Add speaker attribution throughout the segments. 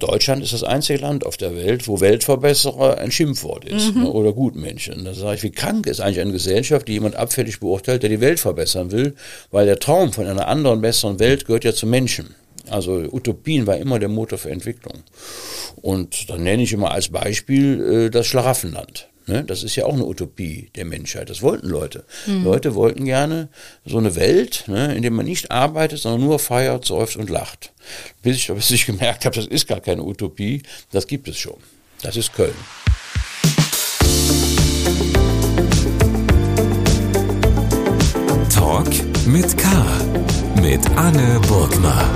Speaker 1: Deutschland ist das einzige Land auf der Welt, wo Weltverbesserer ein Schimpfwort ist mhm. ne, oder Gutmensch. Und da sage ich, wie krank ist eigentlich eine Gesellschaft, die jemand abfällig beurteilt, der die Welt verbessern will, weil der Traum von einer anderen, besseren Welt gehört ja zu Menschen. Also Utopien war immer der Motor für Entwicklung. Und dann nenne ich immer als Beispiel äh, das Schlaraffenland. Ne? Das ist ja auch eine Utopie der Menschheit. Das wollten Leute. Mhm. Leute wollten gerne so eine Welt, ne, in der man nicht arbeitet, sondern nur feiert, seufzt und lacht. Bis ich, bis ich gemerkt habe, das ist gar keine Utopie, das gibt es schon. Das ist Köln.
Speaker 2: Talk mit K. Mit Anne Burgner.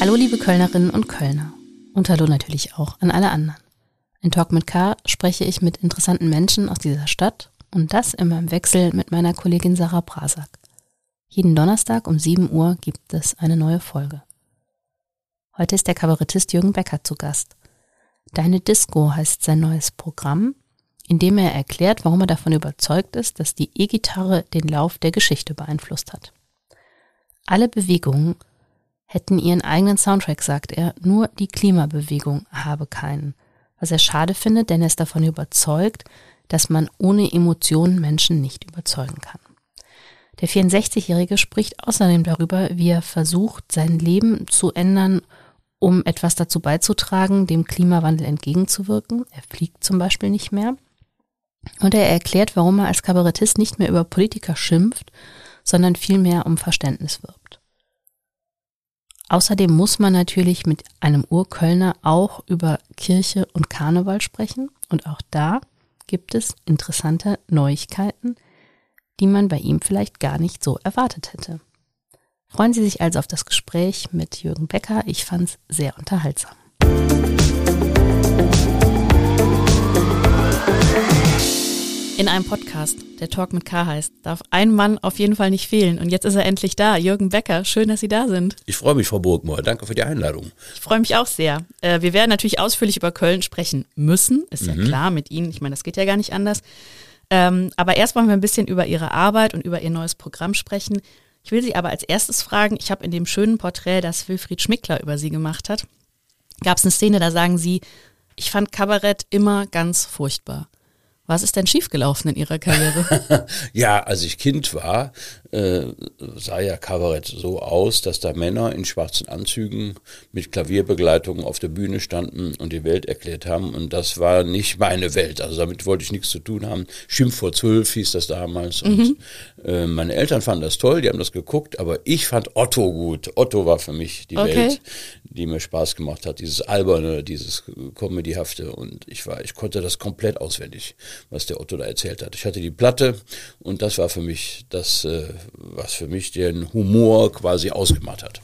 Speaker 3: Hallo liebe Kölnerinnen und Kölner. Und hallo natürlich auch an alle anderen. In Talk mit K spreche ich mit interessanten Menschen aus dieser Stadt und das immer im Wechsel mit meiner Kollegin Sarah Brasak. Jeden Donnerstag um 7 Uhr gibt es eine neue Folge. Heute ist der Kabarettist Jürgen Becker zu Gast. Deine Disco heißt sein neues Programm, in dem er erklärt, warum er davon überzeugt ist, dass die E-Gitarre den Lauf der Geschichte beeinflusst hat. Alle Bewegungen hätten ihren eigenen Soundtrack, sagt er, nur die Klimabewegung habe keinen was er schade findet, denn er ist davon überzeugt, dass man ohne Emotionen Menschen nicht überzeugen kann. Der 64-Jährige spricht außerdem darüber, wie er versucht, sein Leben zu ändern, um etwas dazu beizutragen, dem Klimawandel entgegenzuwirken. Er fliegt zum Beispiel nicht mehr. Und er erklärt, warum er als Kabarettist nicht mehr über Politiker schimpft, sondern vielmehr um Verständnis wirbt. Außerdem muss man natürlich mit einem Urkölner auch über Kirche und Karneval sprechen. Und auch da gibt es interessante Neuigkeiten, die man bei ihm vielleicht gar nicht so erwartet hätte. Freuen Sie sich also auf das Gespräch mit Jürgen Becker. Ich fand es sehr unterhaltsam. In einem Podcast, der Talk mit K heißt, darf ein Mann auf jeden Fall nicht fehlen. Und jetzt ist er endlich da. Jürgen Becker, schön, dass Sie da sind.
Speaker 1: Ich freue mich, Frau Burgmoor. Danke für die Einladung.
Speaker 3: Ich freue mich auch sehr. Äh, wir werden natürlich ausführlich über Köln sprechen müssen. Ist ja mhm. klar mit Ihnen. Ich meine, das geht ja gar nicht anders. Ähm, aber erst wollen wir ein bisschen über Ihre Arbeit und über Ihr neues Programm sprechen. Ich will Sie aber als erstes fragen, ich habe in dem schönen Porträt, das Wilfried Schmickler über Sie gemacht hat, gab es eine Szene, da sagen Sie, ich fand Kabarett immer ganz furchtbar. Was ist denn schiefgelaufen in Ihrer Karriere?
Speaker 1: ja, als ich Kind war, äh, sah ja Kabarett so aus, dass da Männer in schwarzen Anzügen mit Klavierbegleitung auf der Bühne standen und die Welt erklärt haben. Und das war nicht meine Welt. Also damit wollte ich nichts zu tun haben. Schimpf vor zwölf hieß das damals. Und mhm. äh, meine Eltern fanden das toll, die haben das geguckt, aber ich fand Otto gut. Otto war für mich die okay. Welt, die mir Spaß gemacht hat. Dieses alberne, dieses Comedyhafte. Und ich war, ich konnte das komplett auswendig was der Otto da erzählt hat. Ich hatte die Platte und das war für mich das, äh, was für mich den Humor quasi ausgemacht hat.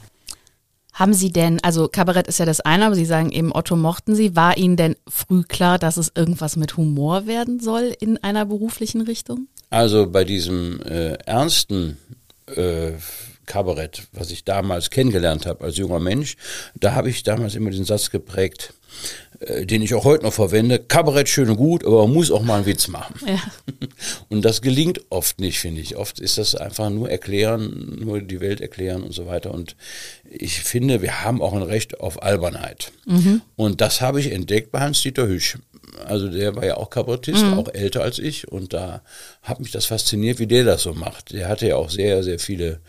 Speaker 3: Haben Sie denn, also Kabarett ist ja das eine, aber Sie sagen eben, Otto mochten Sie. War Ihnen denn früh klar, dass es irgendwas mit Humor werden soll in einer beruflichen Richtung?
Speaker 1: Also bei diesem äh, ernsten äh, Kabarett, was ich damals kennengelernt habe als junger Mensch, da habe ich damals immer den Satz geprägt, äh, den ich auch heute noch verwende. Kabarett schön und gut, aber man muss auch mal einen Witz machen. Ja. Und das gelingt oft nicht, finde ich. Oft ist das einfach nur erklären, nur die Welt erklären und so weiter. Und ich finde, wir haben auch ein Recht auf Albernheit. Mhm. Und das habe ich entdeckt bei Hans-Dieter Hüsch. Also der war ja auch Kabarettist, mhm. auch älter als ich. Und da hat mich das fasziniert, wie der das so macht. Der hatte ja auch sehr, sehr viele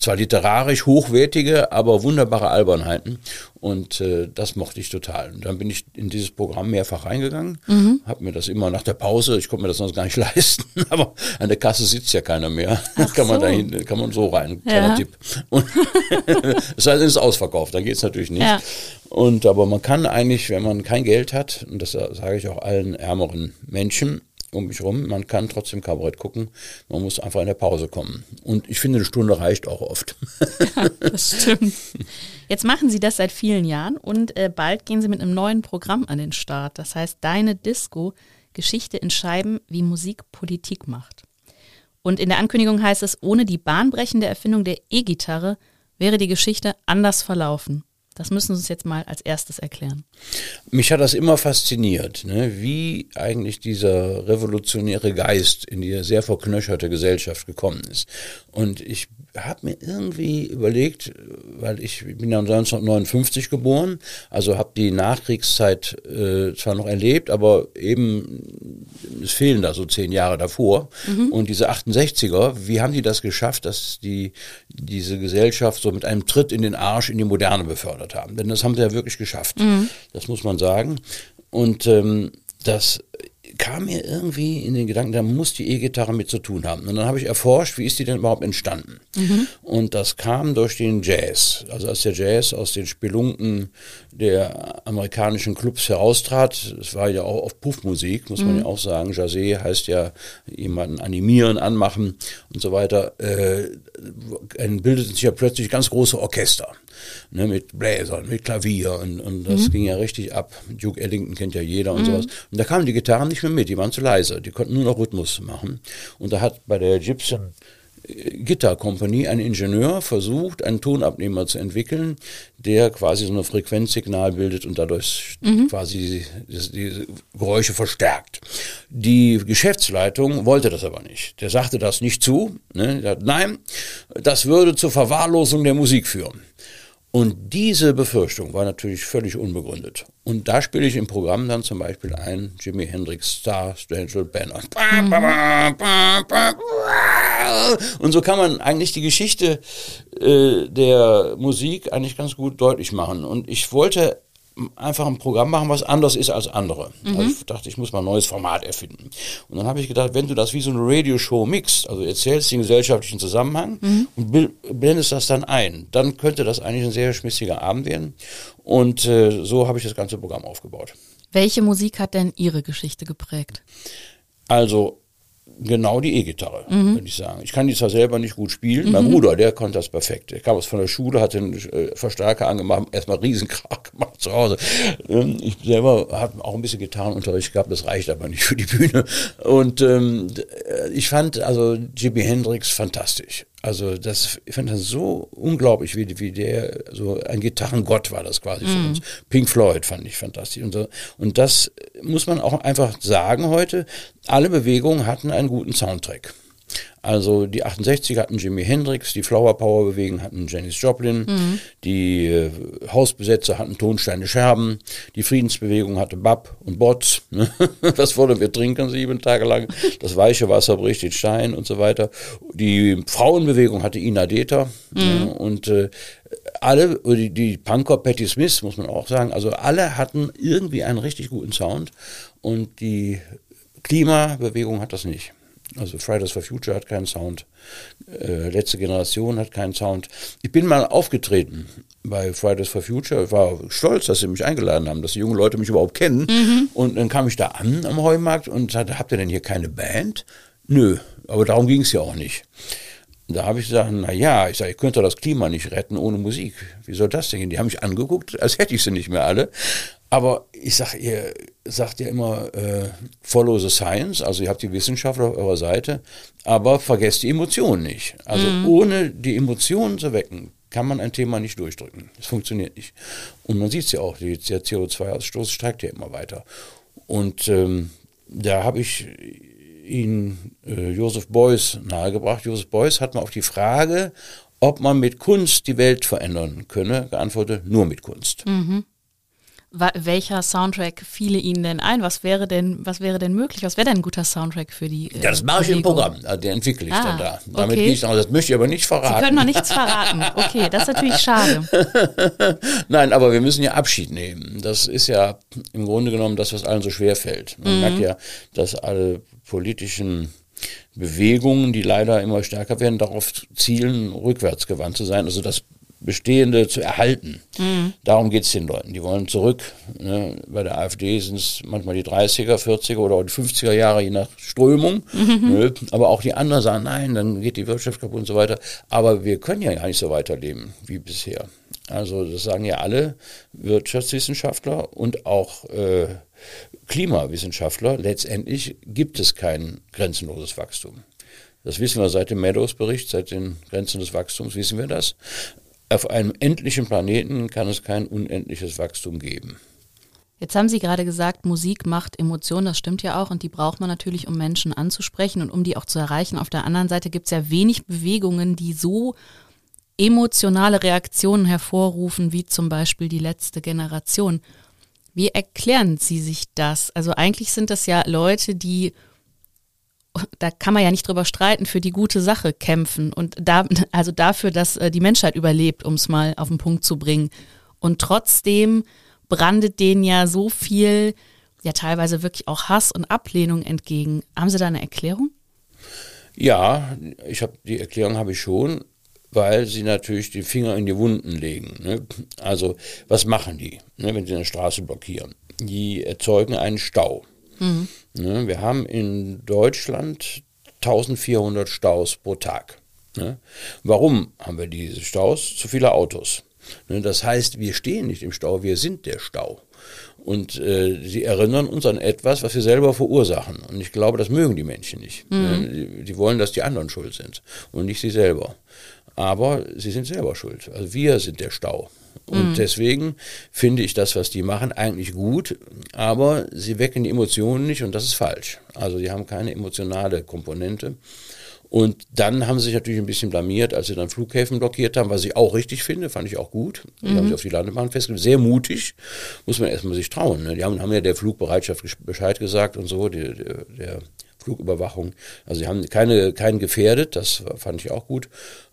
Speaker 1: zwar literarisch hochwertige, aber wunderbare Albernheiten. Und äh, das mochte ich total. Und dann bin ich in dieses Programm mehrfach reingegangen, mhm. habe mir das immer nach der Pause, ich konnte mir das sonst gar nicht leisten, aber an der Kasse sitzt ja keiner mehr. Ach kann man so. dahin, kann man so rein, kleiner ja. Tipp. Und es sei denn, es ist ausverkauft, dann geht's natürlich nicht. Ja. Und aber man kann eigentlich, wenn man kein Geld hat, und das sage ich auch allen ärmeren Menschen, um mich rum. Man kann trotzdem Kabarett gucken. Man muss einfach in der Pause kommen. Und ich finde, eine Stunde reicht auch oft.
Speaker 3: Ja, das stimmt. Jetzt machen Sie das seit vielen Jahren und äh, bald gehen Sie mit einem neuen Programm an den Start. Das heißt Deine Disco, Geschichte in Scheiben, wie Musik Politik macht. Und in der Ankündigung heißt es, ohne die bahnbrechende Erfindung der E-Gitarre wäre die Geschichte anders verlaufen. Das müssen Sie uns jetzt mal als erstes erklären.
Speaker 1: Mich hat das immer fasziniert, ne? wie eigentlich dieser revolutionäre Geist in die sehr verknöcherte Gesellschaft gekommen ist. Und ich habe mir irgendwie überlegt, weil ich bin ja 1959 geboren, also habe die Nachkriegszeit äh, zwar noch erlebt, aber eben es fehlen da so zehn Jahre davor. Mhm. Und diese 68er, wie haben die das geschafft, dass die diese Gesellschaft so mit einem Tritt in den Arsch in die Moderne befördert haben? Denn das haben sie ja wirklich geschafft. Mhm. Das muss man sagen. Und ähm, das kam mir irgendwie in den Gedanken, da muss die E-Gitarre mit zu tun haben. Und dann habe ich erforscht, wie ist die denn überhaupt entstanden? Mhm. Und das kam durch den Jazz. Also als der Jazz aus den Spelunken der amerikanischen Clubs heraustrat, es war ja auch auf Puffmusik, muss man mhm. ja auch sagen. Jazz heißt ja jemanden animieren, anmachen und so weiter. Äh, bildeten sich ja plötzlich ganz große Orchester ne, mit Bläsern, mit Klavier und, und das mhm. ging ja richtig ab. Duke Ellington kennt ja jeder und mhm. sowas. Und da kamen die Gitarren nicht mehr mit, die waren zu leise, die konnten nur noch Rhythmus machen. Und da hat bei der Gibson Guitar Company ein Ingenieur versucht, einen Tonabnehmer zu entwickeln, der quasi so ein Frequenzsignal bildet und dadurch mhm. quasi die, Geräusche verstärkt. Die Geschäftsleitung wollte das aber nicht. Der sagte das nicht zu. Ne? Sagte, Nein, das würde zur Verwahrlosung der Musik führen. Und diese Befürchtung war natürlich völlig unbegründet. Und da spiele ich im Programm dann zum Beispiel ein Jimi Hendrix Star Strange Banner. Und so kann man eigentlich die Geschichte äh, der Musik eigentlich ganz gut deutlich machen. Und ich wollte einfach ein Programm machen, was anders ist als andere. Mhm. Also ich dachte, ich muss mal ein neues Format erfinden. Und dann habe ich gedacht, wenn du das wie so eine Radioshow mixt, also erzählst den gesellschaftlichen Zusammenhang mhm. und blendest das dann ein, dann könnte das eigentlich ein sehr schmissiger Abend werden. Und äh, so habe ich das ganze Programm aufgebaut.
Speaker 3: Welche Musik hat denn Ihre Geschichte geprägt?
Speaker 1: Also genau die E-Gitarre, mhm. würde ich sagen. Ich kann die zwar selber nicht gut spielen, mhm. mein Bruder, der konnte das perfekt. Der kam aus von der Schule, hat den äh, Verstärker angemacht, erstmal Riesenkrach gemacht zu Hause. Ähm, ich selber habe auch ein bisschen Gitarrenunterricht gehabt, das reicht aber nicht für die Bühne. Und ähm, äh, ich fand also Jimi Hendrix fantastisch. Also das, ich fand das so unglaublich, wie, wie der, so ein Gitarrengott war das quasi für mhm. uns. Pink Floyd fand ich fantastisch. Und, so. und das muss man auch einfach sagen heute. Alle Bewegungen hatten einen guten Soundtrack. Also die 68 hatten Jimi Hendrix, die Flower Power Bewegung hatten Janis Joplin, mhm. die äh, Hausbesetzer hatten Tonsteine Scherben, die Friedensbewegung hatte Bab und Bots. Ne? Das wollen wir trinken sieben Tage lang. Das weiche Wasser bricht den Stein und so weiter. Die Frauenbewegung hatte Ina Deter ne? mhm. ne? und äh, alle, die, die Punker, Patti Smith, muss man auch sagen, also alle hatten irgendwie einen richtig guten Sound und die Klimabewegung hat das nicht. Also Fridays for Future hat keinen Sound. Äh, letzte Generation hat keinen Sound. Ich bin mal aufgetreten bei Fridays for Future. Ich war stolz, dass sie mich eingeladen haben, dass die jungen Leute mich überhaupt kennen. Mhm. Und dann kam ich da an am Heumarkt und sagte, habt ihr denn hier keine Band? Nö, aber darum ging es ja auch nicht. Da habe ich gesagt, na ja, ich sage, ich könnte das Klima nicht retten ohne Musik. Wie soll das denn gehen? Die haben mich angeguckt, als hätte ich sie nicht mehr alle. Aber ich sage, ihr sagt ja immer, äh, follow the science, also ihr habt die Wissenschaftler auf eurer Seite, aber vergesst die Emotionen nicht. Also mhm. ohne die Emotionen zu wecken, kann man ein Thema nicht durchdrücken. Das funktioniert nicht. Und man sieht es ja auch, der CO2-Ausstoß steigt ja immer weiter. Und ähm, da habe ich ihn äh, Joseph Beuys nahegebracht. Joseph Beuys hat mal auf die Frage, ob man mit Kunst die Welt verändern könne, geantwortet, nur mit Kunst. Mhm
Speaker 3: welcher Soundtrack fiele Ihnen denn ein? Was wäre denn, was wäre denn möglich? Was wäre denn ein guter Soundtrack für die?
Speaker 1: Äh, ja, das mache ich im Programm. Also den entwickle ich ah, dann da. Damit okay. gehe ich noch, das möchte ich aber nicht verraten.
Speaker 3: Sie können noch nichts verraten. Okay, das ist natürlich schade.
Speaker 1: Nein, aber wir müssen ja Abschied nehmen. Das ist ja im Grunde genommen das, was allen so schwer fällt. Man mhm. merkt ja, dass alle politischen Bewegungen, die leider immer stärker werden, darauf zielen, rückwärtsgewandt zu sein. Also das Bestehende zu erhalten. Mhm. Darum geht es den Leuten. Die wollen zurück. Ne? Bei der AfD sind es manchmal die 30er, 40er oder auch die 50er Jahre, je nach Strömung. Mhm. Ne? Aber auch die anderen sagen, nein, dann geht die Wirtschaft kaputt und so weiter. Aber wir können ja gar nicht so weiterleben wie bisher. Also das sagen ja alle Wirtschaftswissenschaftler und auch äh, Klimawissenschaftler. Letztendlich gibt es kein grenzenloses Wachstum. Das wissen wir seit dem Meadows-Bericht, seit den Grenzen des Wachstums wissen wir das auf einem endlichen Planeten kann es kein unendliches Wachstum geben.
Speaker 3: Jetzt haben Sie gerade gesagt, Musik macht Emotionen, das stimmt ja auch und die braucht man natürlich, um Menschen anzusprechen und um die auch zu erreichen. Auf der anderen Seite gibt es ja wenig Bewegungen, die so emotionale Reaktionen hervorrufen, wie zum Beispiel die letzte Generation. Wie erklären Sie sich das? Also eigentlich sind das ja Leute, die, da kann man ja nicht drüber streiten, für die gute Sache kämpfen und da, also dafür, dass äh, die Menschheit überlebt, um es mal auf den Punkt zu bringen. Und trotzdem brandet denen ja so viel, ja teilweise wirklich auch Hass und Ablehnung entgegen. Haben Sie da eine Erklärung?
Speaker 1: Ja, ich habe die Erklärung habe ich schon, weil sie natürlich die Finger in die Wunden legen. Ne? Also was machen die, ne, wenn sie eine Straße blockieren? Die erzeugen einen Stau. Mhm. Ne? Wir haben in Deutschland 1400 Staus pro Tag. Ne? Warum haben wir diese Staus? Zu viele Autos. Ne, das heißt, wir stehen nicht im Stau, wir sind der Stau. Und äh, sie erinnern uns an etwas, was wir selber verursachen. Und ich glaube, das mögen die Menschen nicht. Mhm. Ne, die, die, wollen, dass die anderen schuld sind und nicht sie selber. Aber sie sind selber schuld. Also wir sind der Stau. Und mhm. deswegen finde ich das, was die machen, eigentlich gut, aber sie wecken die Emotionen nicht und das ist falsch. Also sie haben keine emotionale Komponente. Und dann haben sie sich natürlich ein bisschen blamiert, als sie dann Flughäfen blockiert haben, was ich auch richtig finde, fand ich auch gut. Die mhm. haben sich auf die Landebahn festgelegt. Sehr mutig, muss man erstmal sich trauen. Ne? Die haben, haben ja der Flugbereitschaft Bescheid gesagt und so, die, der, der Flugüberwachung. Also sie haben keine, keinen gefährdet, das fand ich auch gut.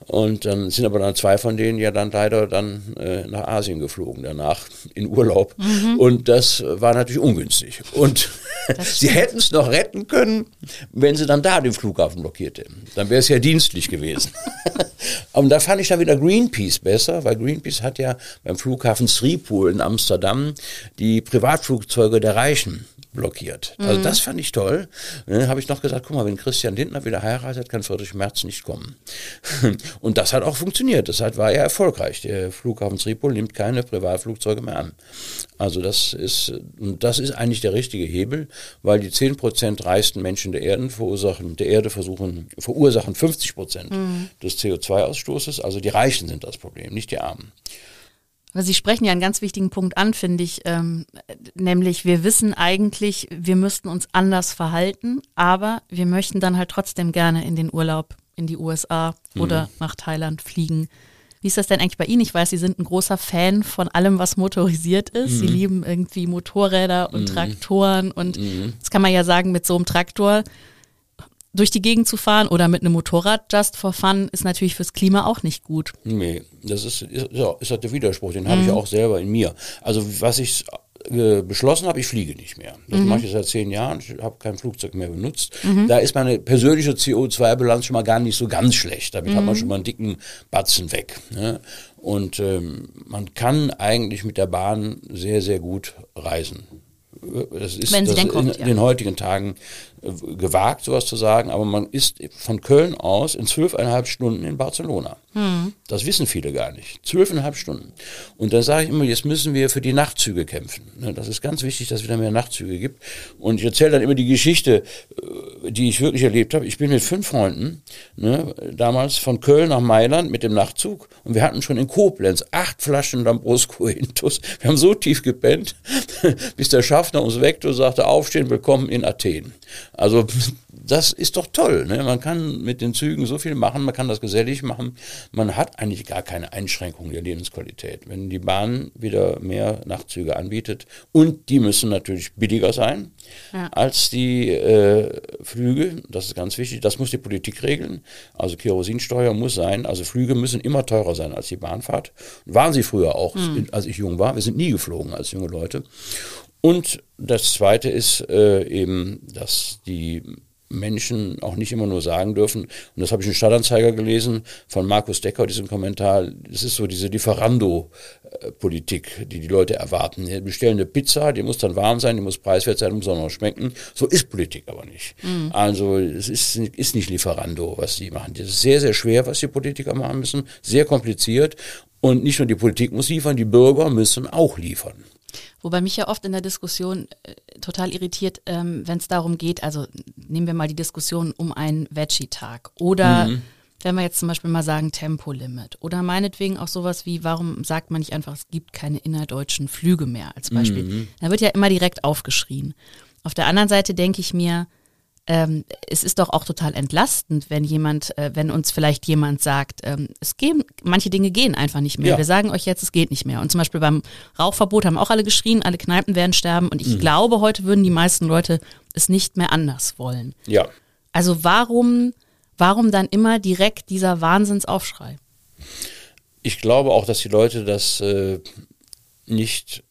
Speaker 1: Und dann sind aber dann zwei von denen ja dann leider dann äh, nach Asien geflogen, danach in Urlaub. Mhm. Und das war natürlich ungünstig. Und sie hätten es noch retten können, wenn sie dann da den Flughafen blockiert hätten. Dann wäre es ja dienstlich gewesen. Und da fand ich dann wieder Greenpeace besser, weil Greenpeace hat ja beim Flughafen Schiphol in Amsterdam die Privatflugzeuge der Reichen blockiert. Also mhm. das fand ich toll. dann habe ich noch gesagt, guck mal, wenn Christian Lindner wieder heiratet, kann Friedrich Merz nicht kommen. Und das hat auch funktioniert. Das war er erfolgreich. Der Flughafen Tripol nimmt keine Privatflugzeuge mehr an. Also das ist, und das ist eigentlich der richtige Hebel, weil die 10 Prozent reichsten Menschen der Erde verursachen, der Erde versuchen, verursachen 50 Prozent mhm. des CO2-Ausstoßes. Also die Reichen sind das Problem, nicht die Armen.
Speaker 3: Aber Sie sprechen ja einen ganz wichtigen Punkt an, finde ich, ähm, nämlich wir wissen eigentlich, wir müssten uns anders verhalten, aber wir möchten dann halt trotzdem gerne in den Urlaub in die USA mhm. oder nach Thailand fliegen. Wie ist das denn eigentlich bei Ihnen? Ich weiß, Sie sind ein großer Fan von allem, was motorisiert ist. Mhm. Sie lieben irgendwie Motorräder und mhm. Traktoren und mhm. das kann man ja sagen, mit so einem Traktor durch die Gegend zu fahren oder mit einem Motorrad just for fun ist natürlich fürs Klima auch nicht gut.
Speaker 1: Nee, das ist, ist, ist halt der Widerspruch, den mhm. habe ich auch selber in mir. Also was ich äh, beschlossen habe, ich fliege nicht mehr. Das mhm. mache ich seit zehn Jahren, ich habe kein Flugzeug mehr benutzt. Mhm. Da ist meine persönliche CO2-Bilanz schon mal gar nicht so ganz schlecht. Damit hat man mhm. schon mal einen dicken Batzen weg. Ne? Und ähm, man kann eigentlich mit der Bahn sehr, sehr gut reisen. Das ist
Speaker 3: Wenn sie
Speaker 1: das
Speaker 3: denn kommt,
Speaker 1: in, ja. den heutigen Tagen gewagt, sowas zu sagen, aber man ist von Köln aus in zwölfeinhalb Stunden in Barcelona. Hm. Das wissen viele gar nicht. Zwölfeinhalb Stunden. Und dann sage ich immer, jetzt müssen wir für die Nachtzüge kämpfen. Ne, das ist ganz wichtig, dass es wieder mehr Nachtzüge gibt. Und ich erzähle dann immer die Geschichte, äh, die ich wirklich erlebt habe. Ich bin mit fünf Freunden ne, damals von Köln nach Mailand mit dem Nachtzug und wir hatten schon in Koblenz acht Flaschen Lambrusco Intus. Wir haben so tief gepennt, bis der Schaffner uns weckte und sagte, aufstehen, willkommen in Athen. Also das ist doch toll. Ne? Man kann mit den Zügen so viel machen, man kann das gesellig machen. Man hat eigentlich gar keine Einschränkung der Lebensqualität. Wenn die Bahn wieder mehr Nachtzüge anbietet und die müssen natürlich billiger sein ja. als die äh, Flüge, das ist ganz wichtig, das muss die Politik regeln. Also Kerosinsteuer muss sein, also Flüge müssen immer teurer sein als die Bahnfahrt. Waren sie früher auch, mhm. als ich jung war. Wir sind nie geflogen als junge Leute. Und das Zweite ist äh, eben, dass die Menschen auch nicht immer nur sagen dürfen, und das habe ich in Stadtanzeiger gelesen von Markus Decker, diesen Kommentar, das ist so diese Lieferando-Politik, die die Leute erwarten. Die bestellen eine Pizza, die muss dann warm sein, die muss preiswert sein, muss auch noch schmecken. So ist Politik aber nicht. Mhm. Also es ist, ist nicht Lieferando, was die machen. Das ist sehr, sehr schwer, was die Politiker machen müssen, sehr kompliziert. Und nicht nur die Politik muss liefern, die Bürger müssen auch liefern.
Speaker 3: Wobei mich ja oft in der Diskussion äh, total irritiert, ähm, wenn es darum geht, also nehmen wir mal die Diskussion um einen Veggie-Tag oder mhm. wenn wir jetzt zum Beispiel mal sagen Tempolimit oder meinetwegen auch sowas wie, warum sagt man nicht einfach, es gibt keine innerdeutschen Flüge mehr als Beispiel. Mhm. Da wird ja immer direkt aufgeschrien. Auf der anderen Seite denke ich mir, ähm, es ist doch auch total entlastend, wenn jemand, äh, wenn uns vielleicht jemand sagt, ähm, es gehen, manche Dinge gehen einfach nicht mehr. Ja. Wir sagen euch jetzt, es geht nicht mehr. Und zum Beispiel beim Rauchverbot haben auch alle geschrien, alle Kneipen werden sterben. Und ich mhm. glaube, heute würden die meisten Leute es nicht mehr anders wollen.
Speaker 1: Ja.
Speaker 3: Also warum, warum dann immer direkt dieser Wahnsinnsaufschrei?
Speaker 1: Ich glaube auch, dass die Leute das äh, nicht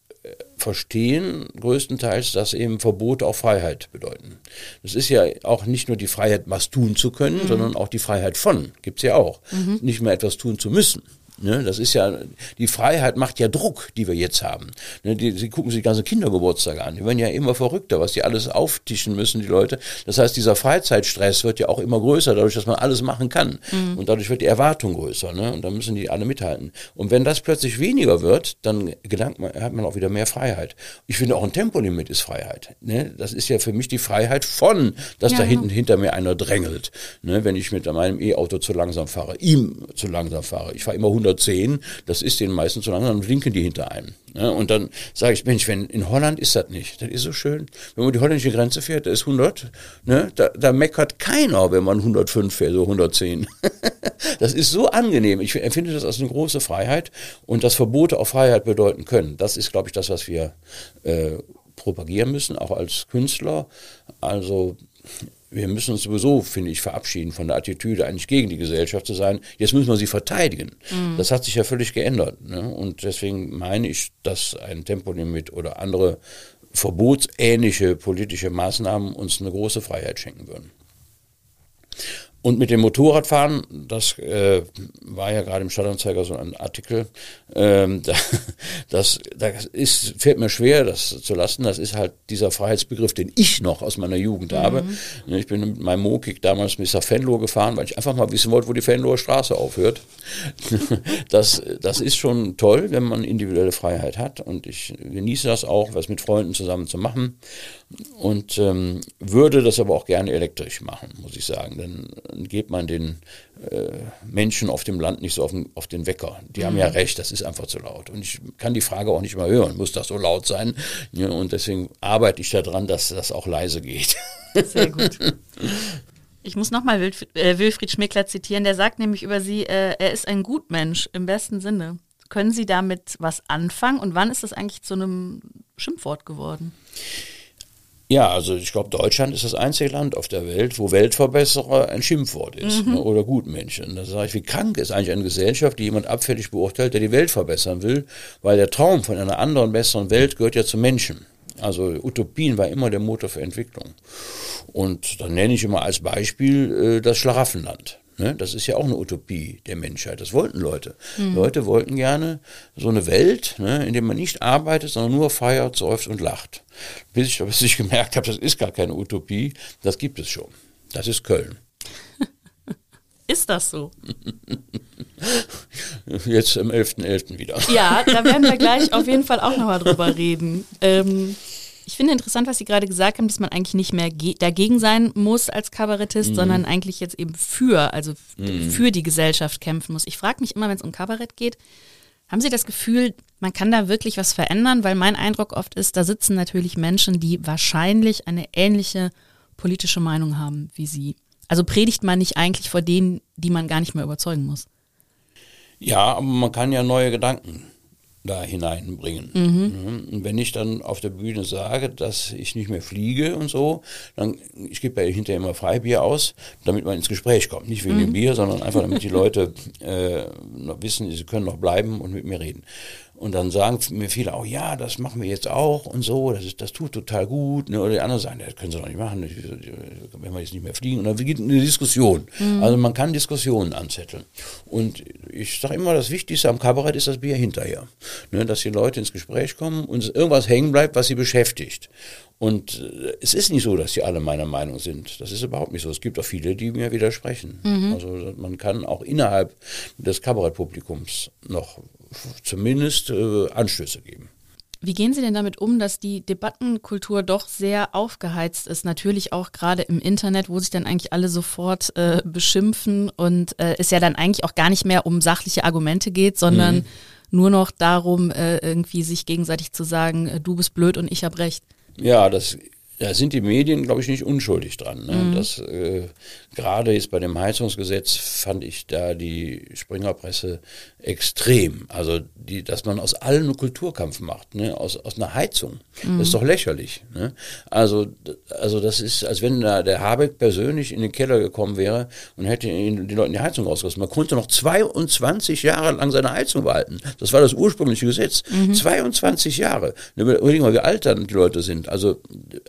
Speaker 1: verstehen größtenteils, dass eben Verbote auch Freiheit bedeuten. Das ist ja auch nicht nur die Freiheit, was tun zu können, mhm. sondern auch die Freiheit von, gibt es ja auch. Mhm. Nicht mehr etwas tun zu müssen. Ne, das ist ja, die Freiheit macht ja Druck, die wir jetzt haben. Ne, die, sie gucken sich die ganzen Kindergeburtstage an. Die werden ja immer verrückter, was die alles auftischen müssen, die Leute. Das heißt, dieser Freizeitstress wird ja auch immer größer, dadurch, dass man alles machen kann. Mhm. Und dadurch wird die Erwartung größer. Ne? Und da müssen die alle mithalten. Und wenn das plötzlich weniger wird, dann gelangt man, hat man auch wieder mehr Freiheit. Ich finde auch ein Tempolimit ist Freiheit. Ne? Das ist ja für mich die Freiheit von, dass ja. da hinten hinter mir einer drängelt. Ne? Wenn ich mit meinem E-Auto zu langsam fahre, ihm zu langsam fahre. Ich fahre immer 100 110, das ist den meisten zu langsam, dann winken die hinter einem. Ja, und dann sage ich, Mensch, wenn in Holland ist das nicht, das ist so schön. Wenn man die holländische Grenze fährt, da ist 100, ne, da, da meckert keiner, wenn man 105 fährt, so 110. das ist so angenehm. Ich empfinde das als eine große Freiheit und dass Verbote auch Freiheit bedeuten können. Das ist, glaube ich, das, was wir äh, propagieren müssen, auch als Künstler. Also wir müssen uns sowieso, finde ich, verabschieden von der Attitüde, eigentlich gegen die Gesellschaft zu sein. Jetzt müssen wir sie verteidigen. Mhm. Das hat sich ja völlig geändert. Ne? Und deswegen meine ich, dass ein Tempolimit oder andere verbotsähnliche politische Maßnahmen uns eine große Freiheit schenken würden. Und mit dem Motorradfahren, das äh, war ja gerade im Stadtanzeiger so ein Artikel, ähm, das, das ist, fällt mir schwer, das zu lassen. Das ist halt dieser Freiheitsbegriff, den ich noch aus meiner Jugend mhm. habe. Ich bin mit meinem Mokik damals Mr. Fenlohr gefahren, weil ich einfach mal wissen wollte, wo die Fenloher Straße aufhört. das, das ist schon toll, wenn man individuelle Freiheit hat. Und ich genieße das auch, was mit Freunden zusammen zu machen. Und ähm, würde das aber auch gerne elektrisch machen, muss ich sagen. Dann geht man den äh, Menschen auf dem Land nicht so auf den, auf den Wecker. Die mhm. haben ja mhm. recht, das ist einfach zu laut. Und ich kann die Frage auch nicht mehr hören, muss das so laut sein? Ja, und deswegen arbeite ich daran, dass das auch leise geht. Sehr gut.
Speaker 3: Ich muss nochmal Wilf äh, Wilfried Schmickler zitieren, der sagt nämlich über Sie, äh, er ist ein Gutmensch im besten Sinne. Können Sie damit was anfangen und wann ist das eigentlich zu einem Schimpfwort geworden?
Speaker 1: Ja, also ich glaube, Deutschland ist das einzige Land auf der Welt, wo Weltverbesserer ein Schimpfwort ist mhm. ne, oder Gutmenschen. Da sage ich, wie krank ist eigentlich eine Gesellschaft, die jemand abfällig beurteilt, der die Welt verbessern will, weil der Traum von einer anderen, besseren Welt gehört ja zu Menschen. Also Utopien war immer der Motor für Entwicklung. Und dann nenne ich immer als Beispiel äh, das Schlaraffenland. Ne? Das ist ja auch eine Utopie der Menschheit. Das wollten Leute. Mhm. Leute wollten gerne so eine Welt, ne, in der man nicht arbeitet, sondern nur feiert, seufzt und lacht. Bis ich, bis ich gemerkt habe, das ist gar keine Utopie, das gibt es schon. Das ist Köln.
Speaker 3: Ist das so?
Speaker 1: Jetzt am 11.11. .11. wieder.
Speaker 3: Ja, da werden wir gleich auf jeden Fall auch nochmal drüber reden. Ähm, ich finde interessant, was Sie gerade gesagt haben, dass man eigentlich nicht mehr dagegen sein muss als Kabarettist, mhm. sondern eigentlich jetzt eben für, also mhm. für die Gesellschaft kämpfen muss. Ich frage mich immer, wenn es um Kabarett geht, haben Sie das Gefühl, man kann da wirklich was verändern? Weil mein Eindruck oft ist, da sitzen natürlich Menschen, die wahrscheinlich eine ähnliche politische Meinung haben wie Sie. Also predigt man nicht eigentlich vor denen, die man gar nicht mehr überzeugen muss?
Speaker 1: Ja, aber man kann ja neue Gedanken da hineinbringen. Mhm. Und wenn ich dann auf der Bühne sage, dass ich nicht mehr fliege und so, dann, ich gebe ja hinterher immer Freibier aus, damit man ins Gespräch kommt. Nicht wegen mhm. dem Bier, sondern einfach, damit die Leute äh, wissen, sie können noch bleiben und mit mir reden. Und dann sagen mir viele auch, ja, das machen wir jetzt auch und so, das, ist, das tut total gut. Ne? Oder die anderen sagen, das können sie doch nicht machen, wenn wir jetzt nicht mehr fliegen. Und dann beginnt eine Diskussion. Mhm. Also man kann Diskussionen anzetteln. Und ich sage immer, das Wichtigste am Kabarett ist das Bier hinterher. Ne? Dass die Leute ins Gespräch kommen und irgendwas hängen bleibt, was sie beschäftigt. Und äh, es ist nicht so, dass sie alle meiner Meinung sind. Das ist überhaupt nicht so. Es gibt auch viele, die mir widersprechen. Mhm. Also man kann auch innerhalb des Kabarettpublikums noch zumindest äh, Anstöße geben.
Speaker 3: Wie gehen Sie denn damit um, dass die Debattenkultur doch sehr aufgeheizt ist? Natürlich auch gerade im Internet, wo sich dann eigentlich alle sofort äh, beschimpfen und äh, es ja dann eigentlich auch gar nicht mehr um sachliche Argumente geht, sondern mhm. nur noch darum, äh, irgendwie sich gegenseitig zu sagen, äh, du bist blöd und ich habe recht.
Speaker 1: Ja, das da sind die Medien, glaube ich, nicht unschuldig dran. Ne? Mhm. Das äh, gerade jetzt bei dem Heizungsgesetz fand ich da die Springerpresse extrem. Also die, dass man aus allem einen Kulturkampf macht, ne? aus, aus einer Heizung. Mhm. Das ist doch lächerlich. Ne? Also, also das ist, als wenn da der Habeck persönlich in den Keller gekommen wäre und hätte den Leuten die Heizung rausgelassen. Man konnte noch 22 Jahre lang seine Heizung behalten. Das war das ursprüngliche Gesetz. Mhm. 22 Jahre. Überlegen mal, wie alt dann die Leute sind. Also,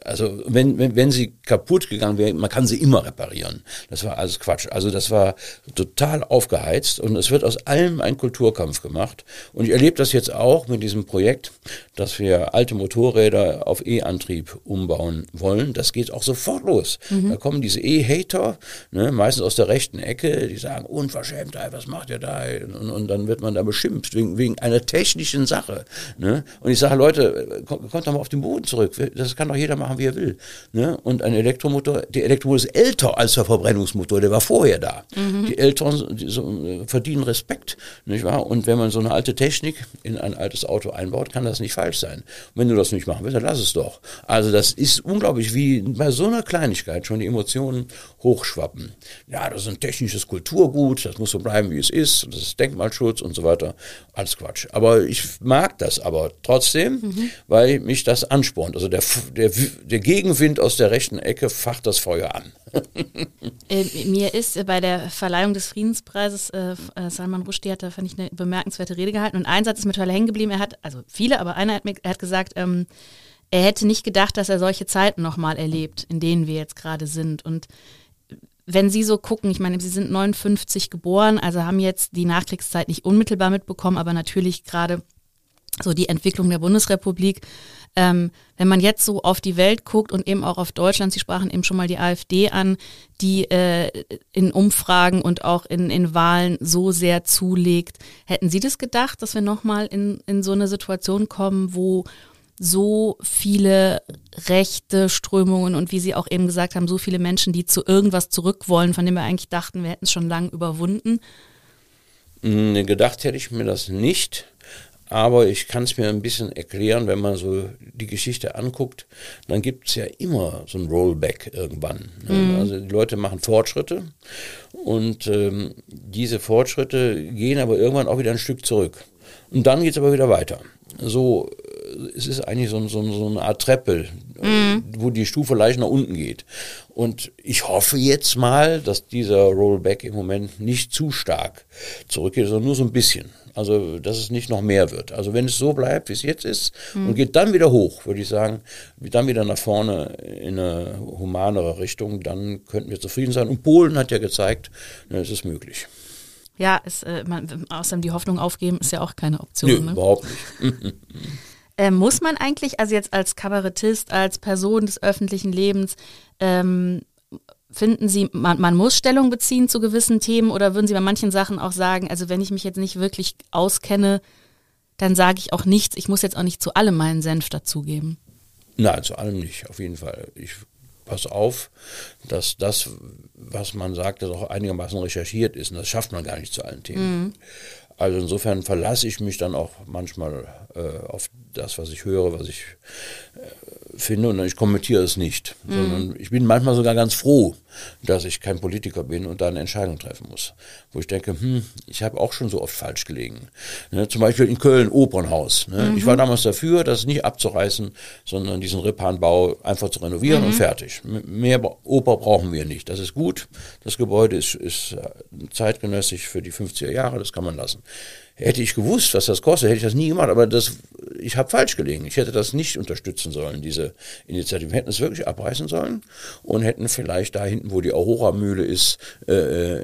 Speaker 1: also wenn, wenn, wenn sie kaputt gegangen wäre, man kann sie immer reparieren. Das war alles Quatsch. Also das war total aufgeheizt und es wird aus allem ein Kulturkampf gemacht. Und ich erlebe das jetzt auch mit diesem Projekt, dass wir alte Motorräder auf E-Antrieb umbauen wollen. Das geht auch sofort los. Mhm. Da kommen diese E-Hater, ne, meistens aus der rechten Ecke, die sagen, Unverschämtheit, was macht ihr da? Und, und dann wird man da beschimpft wegen, wegen einer technischen Sache. Ne? Und ich sage, Leute, kommt, kommt doch mal auf den Boden zurück. Das kann doch jeder machen, wie er will. Ne? Und ein Elektromotor, der Elektromotor ist älter als der Verbrennungsmotor, der war vorher da. Mhm. Die Eltern die so, verdienen Respekt, nicht wahr? Und wenn man so eine alte Technik in ein altes Auto einbaut, kann das nicht falsch sein. Und wenn du das nicht machen willst, dann lass es doch. Also das ist unglaublich, wie bei so einer Kleinigkeit schon die Emotionen hochschwappen. Ja, das ist ein technisches Kulturgut, das muss so bleiben, wie es ist, das ist Denkmalschutz und so weiter. Alles Quatsch. Aber ich mag das aber trotzdem, mhm. weil mich das anspornt. Also der, der, der Gegenwind aus der rechten Ecke facht das Feuer an.
Speaker 3: äh, mir ist bei der Verleihung des Friedenspreises, äh, äh, Salman Rushdie hat da, fand ich, eine bemerkenswerte Rede gehalten und ein Satz ist mir total hängen geblieben. Er hat, also viele, aber einer hat, mir, er hat gesagt, ähm, er hätte nicht gedacht, dass er solche Zeiten nochmal erlebt, in denen wir jetzt gerade sind. Und wenn Sie so gucken, ich meine, Sie sind 59 geboren, also haben jetzt die Nachkriegszeit nicht unmittelbar mitbekommen, aber natürlich gerade so die Entwicklung der Bundesrepublik. Ähm, wenn man jetzt so auf die Welt guckt und eben auch auf Deutschland, Sie sprachen eben schon mal die AfD an, die äh, in Umfragen und auch in, in Wahlen so sehr zulegt. Hätten Sie das gedacht, dass wir nochmal in, in so eine Situation kommen, wo so viele rechte Strömungen und wie Sie auch eben gesagt haben, so viele Menschen, die zu irgendwas zurück wollen, von dem wir eigentlich dachten, wir hätten es schon lange überwunden?
Speaker 1: Hm, gedacht hätte ich mir das nicht. Aber ich kann es mir ein bisschen erklären, wenn man so die Geschichte anguckt, dann gibt es ja immer so ein Rollback irgendwann. Ne? Mhm. Also die Leute machen Fortschritte und ähm, diese Fortschritte gehen aber irgendwann auch wieder ein Stück zurück. Und dann geht es aber wieder weiter. So, äh, es ist eigentlich so, so, so eine Art Treppe, mhm. wo die Stufe leicht nach unten geht. Und ich hoffe jetzt mal, dass dieser Rollback im Moment nicht zu stark zurückgeht, sondern nur so ein bisschen. Also, dass es nicht noch mehr wird. Also, wenn es so bleibt, wie es jetzt ist, mhm. und geht dann wieder hoch, würde ich sagen, dann wieder nach vorne in eine humanere Richtung, dann könnten wir zufrieden sein. Und Polen hat ja gezeigt, ne, es ist möglich.
Speaker 3: Ja, es, äh, man, außerdem die Hoffnung aufgeben ist ja auch keine Option.
Speaker 1: Nö, ne? überhaupt nicht.
Speaker 3: äh, muss man eigentlich, also jetzt als Kabarettist, als Person des öffentlichen Lebens, ähm, Finden Sie, man, man, muss Stellung beziehen zu gewissen Themen oder würden Sie bei manchen Sachen auch sagen, also wenn ich mich jetzt nicht wirklich auskenne, dann sage ich auch nichts. Ich muss jetzt auch nicht zu allem meinen Senf dazugeben.
Speaker 1: Nein, zu allem nicht, auf jeden Fall. Ich passe auf, dass das, was man sagt, das auch einigermaßen recherchiert ist. Und das schafft man gar nicht zu allen Themen. Mhm. Also insofern verlasse ich mich dann auch manchmal äh, auf das, was ich höre, was ich äh, finde und ich kommentiere es nicht, mhm. sondern ich bin manchmal sogar ganz froh, dass ich kein Politiker bin und da eine Entscheidung treffen muss. Wo ich denke, hm, ich habe auch schon so oft falsch gelegen. Ne, zum Beispiel in Köln Opernhaus. Ne? Mhm. Ich war damals dafür, das nicht abzureißen, sondern diesen Rippanbau einfach zu renovieren mhm. und fertig. Mehr Oper brauchen wir nicht. Das ist gut. Das Gebäude ist, ist äh, zeitgenössisch für die 50er Jahre, das kann man lassen. Hätte ich gewusst, was das kostet, hätte ich das nie gemacht. Aber das, ich habe falsch gelegen. Ich hätte das nicht unterstützen sollen, diese Initiative. Wir hätten es wirklich abreißen sollen und hätten vielleicht da hinten, wo die Aurora-Mühle ist, äh, äh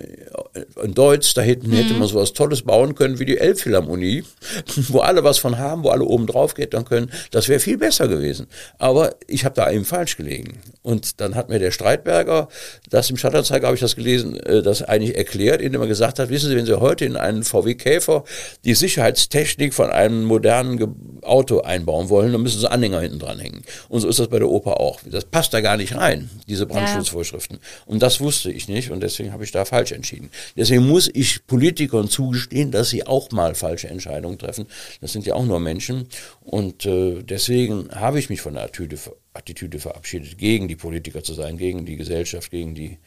Speaker 1: in Deutsch, da hinten mhm. hätte man sowas Tolles bauen können wie die Elbphilharmonie, wo alle was von haben, wo alle oben drauf geht dann können. Das wäre viel besser gewesen. Aber ich habe da eben falsch gelegen. Und dann hat mir der Streitberger, das im Stadtanzeiger habe ich das gelesen, äh, das eigentlich erklärt, indem er gesagt hat, wissen Sie, wenn Sie heute in einen VW Käfer die Sicherheitstechnik von einem modernen Ge Auto einbauen wollen, dann müssen sie Anhänger hinten dran hängen. Und so ist das bei der Oper auch. Das passt da gar nicht rein, diese Brandschutzvorschriften. Und das wusste ich nicht und deswegen habe ich da falsch entschieden. Deswegen muss ich Politikern zugestehen, dass sie auch mal falsche Entscheidungen treffen. Das sind ja auch nur Menschen. Und äh, deswegen habe ich mich von der Attitüde, Attitüde verabschiedet, gegen die Politiker zu sein, gegen die Gesellschaft, gegen die,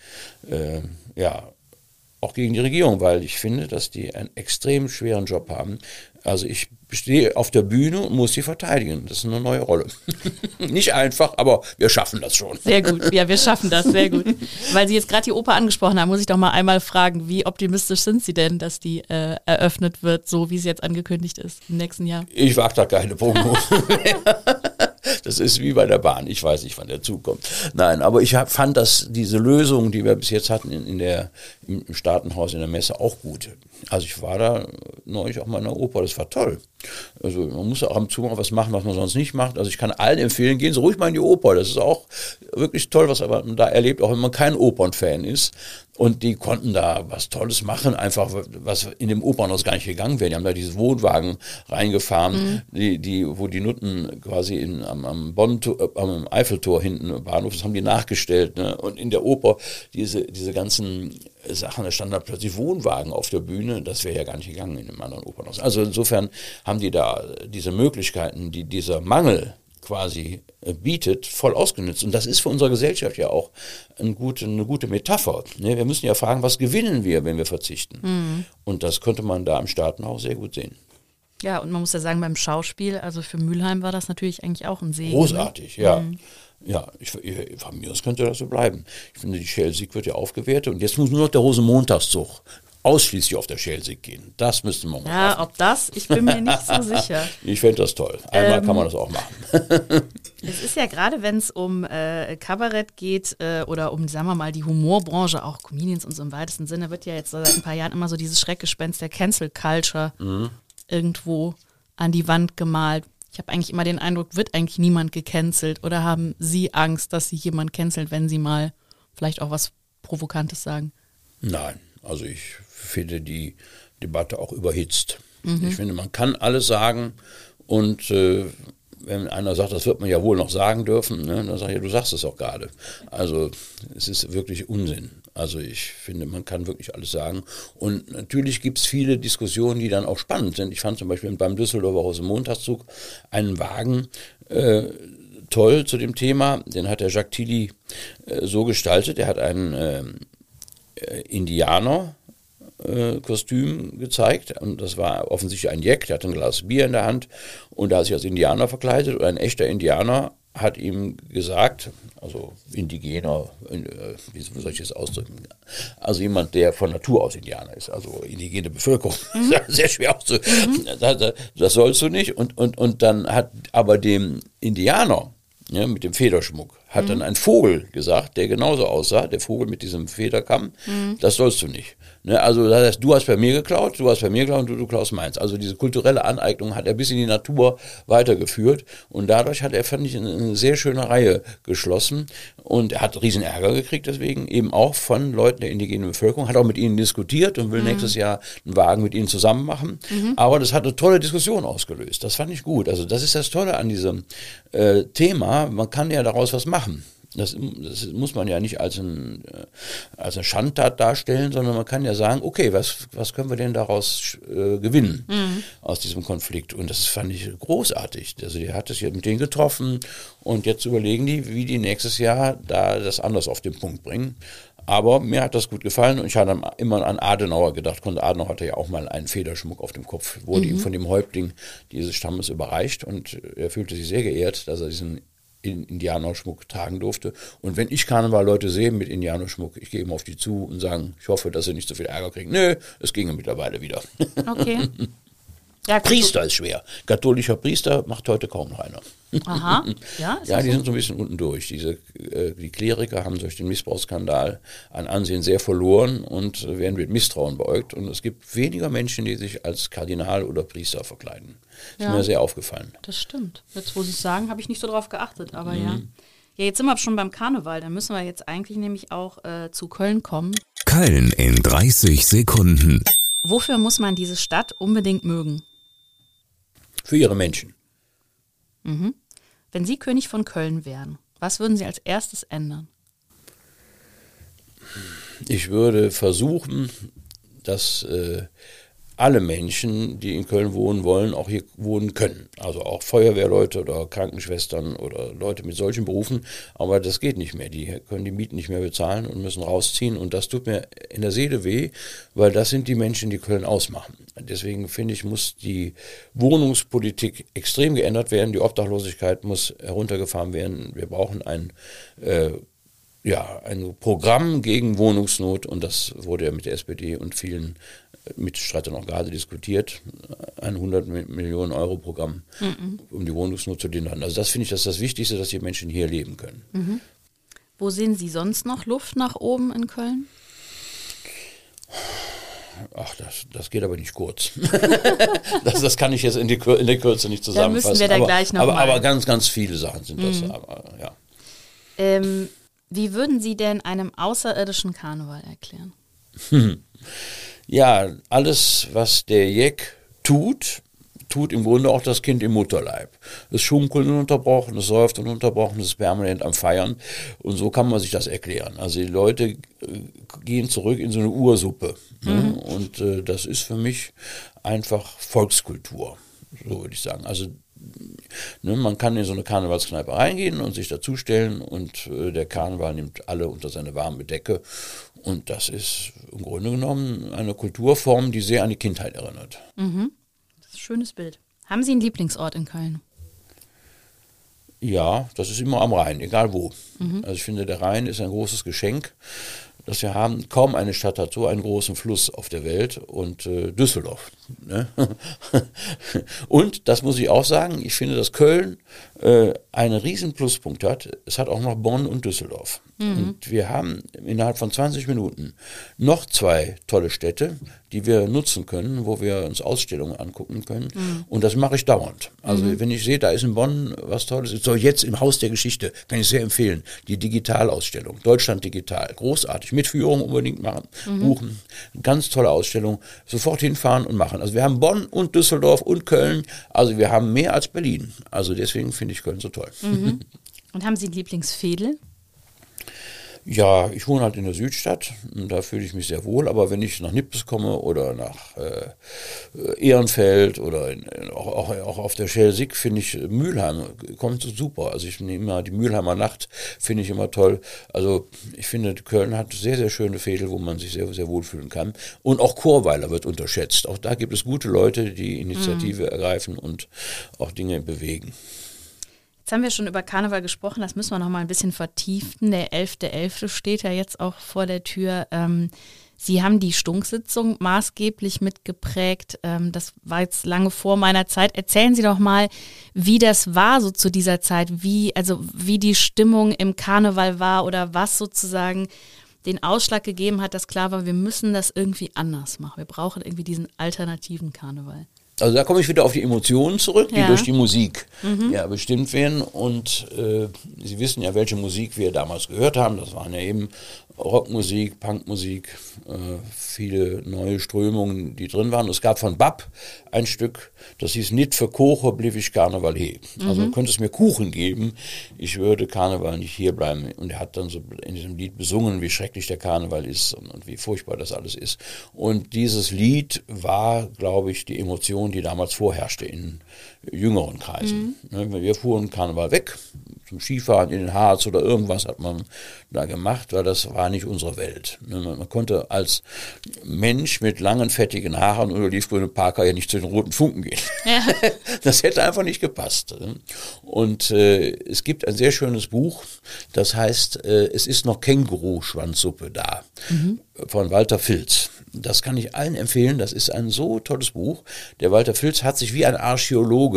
Speaker 1: äh, ja, auch gegen die Regierung, weil ich finde, dass die einen extrem schweren Job haben. Also ich stehe auf der Bühne und muss sie verteidigen. Das ist eine neue Rolle. Nicht einfach, aber wir schaffen das schon.
Speaker 3: Sehr gut, ja, wir schaffen das, sehr gut. Weil Sie jetzt gerade die Oper angesprochen haben, muss ich doch mal einmal fragen, wie optimistisch sind Sie denn, dass die äh, eröffnet wird, so wie es jetzt angekündigt ist im nächsten Jahr?
Speaker 1: Ich wage da keine Prognose Das ist wie bei der Bahn. Ich weiß nicht, wann der Zug kommt. Nein, aber ich fand, dass diese Lösung, die wir bis jetzt hatten in, in der, im Staatenhaus, in der Messe, auch gut. Also ich war da neulich auch mal in der Oper, das war toll. Also man muss auch am Zug mal was machen, was man sonst nicht macht. Also ich kann allen empfehlen, gehen Sie ruhig mal in die Oper. Das ist auch wirklich toll, was man da erlebt, auch wenn man kein Opernfan ist. Und die konnten da was Tolles machen, einfach was in dem Opernhaus gar nicht gegangen wäre. Die haben da diese Wohnwagen reingefahren, mhm. die, die, wo die Nutten quasi in, am, am, Bonn, äh, am Eiffeltor hinten im Bahnhof, das haben die nachgestellt. Ne? Und in der Oper diese, diese ganzen Sachen, da standen da plötzlich Wohnwagen auf der Bühne, das wäre ja gar nicht gegangen in einem anderen Opernhaus. Also insofern haben die da diese Möglichkeiten, die dieser Mangel quasi äh, bietet, voll ausgenutzt. Und das ist für unsere Gesellschaft ja auch eine gute, eine gute Metapher. Ne? Wir müssen ja fragen, was gewinnen wir, wenn wir verzichten? Mhm. Und das könnte man da im Staaten auch sehr gut sehen.
Speaker 3: Ja, und man muss ja sagen, beim Schauspiel, also für Mülheim war das natürlich eigentlich auch ein Segen.
Speaker 1: Ne? Großartig, ja. Mhm. Ja, ich, von mir aus könnte das so bleiben. Ich finde, die Schelsig wird ja aufgewertet und jetzt muss nur noch der Rosenmontagszug ausschließlich auf der Schelsig gehen. Das müssten wir mal
Speaker 3: Ja, machen. ob das? Ich bin mir nicht so sicher.
Speaker 1: Ich fände das toll. Einmal ähm, kann man das auch machen.
Speaker 3: es ist ja gerade, wenn es um äh, Kabarett geht äh, oder um, sagen wir mal, die Humorbranche, auch Comedians und so im weitesten Sinne, wird ja jetzt seit ein paar Jahren immer so dieses Schreckgespenst der Cancel Culture mhm. irgendwo an die Wand gemalt. Ich habe eigentlich immer den Eindruck, wird eigentlich niemand gecancelt oder haben Sie Angst, dass Sie jemand cancelt, wenn Sie mal vielleicht auch was Provokantes sagen?
Speaker 1: Nein, also ich finde die Debatte auch überhitzt. Mhm. Ich finde, man kann alles sagen und äh, wenn einer sagt, das wird man ja wohl noch sagen dürfen, ne, dann sage ich, ja, du sagst es auch gerade. Also es ist wirklich Unsinn. Also ich finde, man kann wirklich alles sagen. Und natürlich gibt es viele Diskussionen, die dann auch spannend sind. Ich fand zum Beispiel beim Düsseldorfer Haus im Montagszug einen Wagen äh, toll zu dem Thema. Den hat der Jacques Tilly äh, so gestaltet. Er hat einen äh, äh Indianer äh, gezeigt. Und das war offensichtlich ein Jack, der hatte ein Glas Bier in der Hand und da hat sich als Indianer verkleidet. Und ein echter Indianer hat ihm gesagt, also indigener, äh, wie soll ich das ausdrücken? Also jemand, der von Natur aus Indianer ist, also indigene Bevölkerung. Mhm. Sehr schwer auszudrücken. Mhm. Das, das, sollst du nicht. Und, und, und dann hat aber dem Indianer ja, mit dem Federschmuck, hat mhm. dann ein Vogel gesagt, der genauso aussah, der Vogel mit diesem Federkamm, mhm. das sollst du nicht. Ne, also das heißt, du hast bei mir geklaut, du hast bei mir geklaut und du, du klaust meins. Also diese kulturelle Aneignung hat er bis in die Natur weitergeführt und dadurch hat er, fand ich, eine, eine sehr schöne Reihe geschlossen und er hat riesen Ärger gekriegt deswegen, eben auch von Leuten der indigenen Bevölkerung, hat auch mit ihnen diskutiert und will mhm. nächstes Jahr einen Wagen mit ihnen zusammen machen. Mhm. Aber das hat eine tolle Diskussion ausgelöst. Das fand ich gut. Also das ist das Tolle an diesem äh, Thema. Man kann ja daraus was machen. Das, das, muss man ja nicht als, ein, äh, als eine Schandtat darstellen, sondern man kann ja sagen, okay, was, was können wir denn daraus äh, gewinnen mhm. aus diesem Konflikt? Und das fand ich großartig. Also die hat es ja mit denen getroffen und jetzt überlegen die, wie die nächstes Jahr da das anders auf den Punkt bringen. Aber mir hat das gut gefallen und ich hatte immer an Adenauer gedacht. Konrad Adenauer hatte ja auch mal einen Federschmuck auf dem Kopf, wurde mhm. ihm von dem Häuptling dieses Stammes überreicht und er fühlte sich sehr geehrt, dass er diesen in Indianerschmuck tragen durfte. Und wenn ich Karneval-Leute sehe mit Indianerschmuck, ich gehe immer auf die zu und sage, ich hoffe, dass sie nicht so viel Ärger kriegen. Nö, es ginge mittlerweile wieder. Okay. Ja, Priester ist schwer. Katholischer Priester macht heute kaum noch einer. Aha, ja. ja, die so? sind so ein bisschen unten durch. Diese, äh, die Kleriker haben durch den Missbrauchsskandal an Ansehen sehr verloren und werden mit Misstrauen beäugt. Und es gibt weniger Menschen, die sich als Kardinal oder Priester verkleiden. Das ja, ist mir sehr aufgefallen.
Speaker 3: Das stimmt. Jetzt, wo Sie es sagen, habe ich nicht so drauf geachtet, aber mhm. ja. Ja, jetzt sind wir schon beim Karneval. Dann müssen wir jetzt eigentlich nämlich auch äh, zu Köln kommen.
Speaker 2: Köln in 30 Sekunden.
Speaker 3: Wofür muss man diese Stadt unbedingt mögen?
Speaker 1: Für ihre Menschen.
Speaker 3: Mhm. Wenn Sie König von Köln wären, was würden Sie als erstes ändern?
Speaker 1: Ich würde versuchen, dass äh, alle Menschen, die in Köln wohnen wollen, auch hier wohnen können. Also auch Feuerwehrleute oder Krankenschwestern oder Leute mit solchen Berufen. Aber das geht nicht mehr. Die können die Mieten nicht mehr bezahlen und müssen rausziehen. Und das tut mir in der Seele weh, weil das sind die Menschen, die Köln ausmachen. Deswegen finde ich, muss die Wohnungspolitik extrem geändert werden. Die Obdachlosigkeit muss heruntergefahren werden. Wir brauchen ein äh, ja, ein Programm gegen Wohnungsnot und das wurde ja mit der SPD und vielen Mitstreiter noch gerade diskutiert, ein 100 Millionen Euro Programm, mhm. um die Wohnungsnot zu lindern. Also das finde ich das, ist das Wichtigste, dass die Menschen hier leben können.
Speaker 3: Mhm. Wo sehen Sie sonst noch Luft nach oben in Köln?
Speaker 1: Ach, das, das geht aber nicht kurz. das, das kann ich jetzt in, die, in der Kürze nicht zusammenfassen. Da müssen
Speaker 3: wir da aber, gleich noch
Speaker 1: aber, aber, ganz, ganz viele Sachen sind das. Mhm. Aber, ja.
Speaker 3: Ähm, wie würden Sie denn einem außerirdischen Karneval erklären?
Speaker 1: Ja, alles, was der Jeck tut, tut im Grunde auch das Kind im Mutterleib. Es schunkelt ununterbrochen, es säuft ununterbrochen, es ist permanent am Feiern. Und so kann man sich das erklären. Also die Leute gehen zurück in so eine Ursuppe. Ne? Mhm. Und äh, das ist für mich einfach Volkskultur, so würde ich sagen. Also ne, man kann in so eine Karnevalskneipe reingehen und sich dazustellen und äh, der Karneval nimmt alle unter seine warme Decke und das ist im Grunde genommen eine Kulturform, die sehr an die Kindheit erinnert.
Speaker 3: Mhm. Das ist ein schönes Bild. Haben Sie einen Lieblingsort in Köln?
Speaker 1: Ja, das ist immer am Rhein, egal wo. Mhm. Also ich finde, der Rhein ist ein großes Geschenk dass wir haben, kaum eine Stadt hat so einen großen Fluss auf der Welt und äh, Düsseldorf. Ne? und, das muss ich auch sagen, ich finde, dass Köln äh, einen riesen Pluspunkt hat. Es hat auch noch Bonn und Düsseldorf. Mhm. Und wir haben innerhalb von 20 Minuten noch zwei tolle Städte, die wir nutzen können, wo wir uns Ausstellungen angucken können. Mhm. Und das mache ich dauernd. Also mhm. wenn ich sehe, da ist in Bonn was Tolles, so jetzt im Haus der Geschichte, kann ich sehr empfehlen, die Digitalausstellung, Deutschland Digital, großartig, mit Führung unbedingt machen, mhm. buchen, ganz tolle Ausstellung, sofort hinfahren und machen. Also wir haben Bonn und Düsseldorf und Köln, also wir haben mehr als Berlin. Also deswegen finde ich Köln so toll.
Speaker 3: Mhm. Und haben Sie Lieblingsfädel?
Speaker 1: Ja, ich wohne halt in der Südstadt, da fühle ich mich sehr wohl, aber wenn ich nach Nippes komme oder nach äh, Ehrenfeld oder in, auch, auch, auch, auf der Schelsig finde ich Mülheim kommt super. Also ich nehme mal die Mülheimer Nacht, finde ich immer toll. Also ich finde, Köln hat sehr, sehr schöne Fädel, wo man sich sehr, sehr wohlfühlen kann. Und auch Chorweiler wird unterschätzt. Auch da gibt es gute Leute, die Initiative mhm. ergreifen und auch Dinge bewegen.
Speaker 3: Jetzt haben wir schon über Karneval gesprochen, das müssen wir noch mal ein bisschen vertiefen. Der 11.11. .11. steht ja jetzt auch vor der Tür. Ähm, Sie haben die Stunksitzung maßgeblich mitgeprägt. Ähm, das war jetzt lange vor meiner Zeit. Erzählen Sie doch mal, wie das war so zu dieser Zeit, wie, also wie die Stimmung im Karneval war oder was sozusagen den Ausschlag gegeben hat, dass klar war, wir müssen das irgendwie anders machen. Wir brauchen irgendwie diesen alternativen Karneval.
Speaker 1: Also da komme ich wieder auf die Emotionen zurück, die ja. durch die Musik mhm. ja bestimmt werden. Und äh, Sie wissen ja, welche Musik wir damals gehört haben. Das waren ja eben Rockmusik, Punkmusik, äh, viele neue Strömungen, die drin waren. Es gab von Bab ein Stück, das hieß Nicht für Koche blieb ich Karneval he. Also mhm. könnte es mir Kuchen geben, ich würde Karneval nicht hier bleiben. Und er hat dann so in diesem Lied besungen, wie schrecklich der Karneval ist und, und wie furchtbar das alles ist. Und dieses Lied war, glaube ich, die Emotion, die damals vorherrschte in jüngeren Kreisen. Mhm. Ne, wir fuhren Karneval weg, zum Skifahren in den Harz oder irgendwas hat man da gemacht, weil das war nicht unsere Welt. Ne, man konnte als Mensch mit langen, fettigen Haaren und olivgrünen Parker ja nicht zu den roten Funken gehen. Ja. Das hätte einfach nicht gepasst. Ne. Und äh, es gibt ein sehr schönes Buch, das heißt, äh, es ist noch Känguru-Schwanzsuppe da, mhm. von Walter Filz. Das kann ich allen empfehlen. Das ist ein so tolles Buch. Der Walter Filz hat sich wie ein Archäologe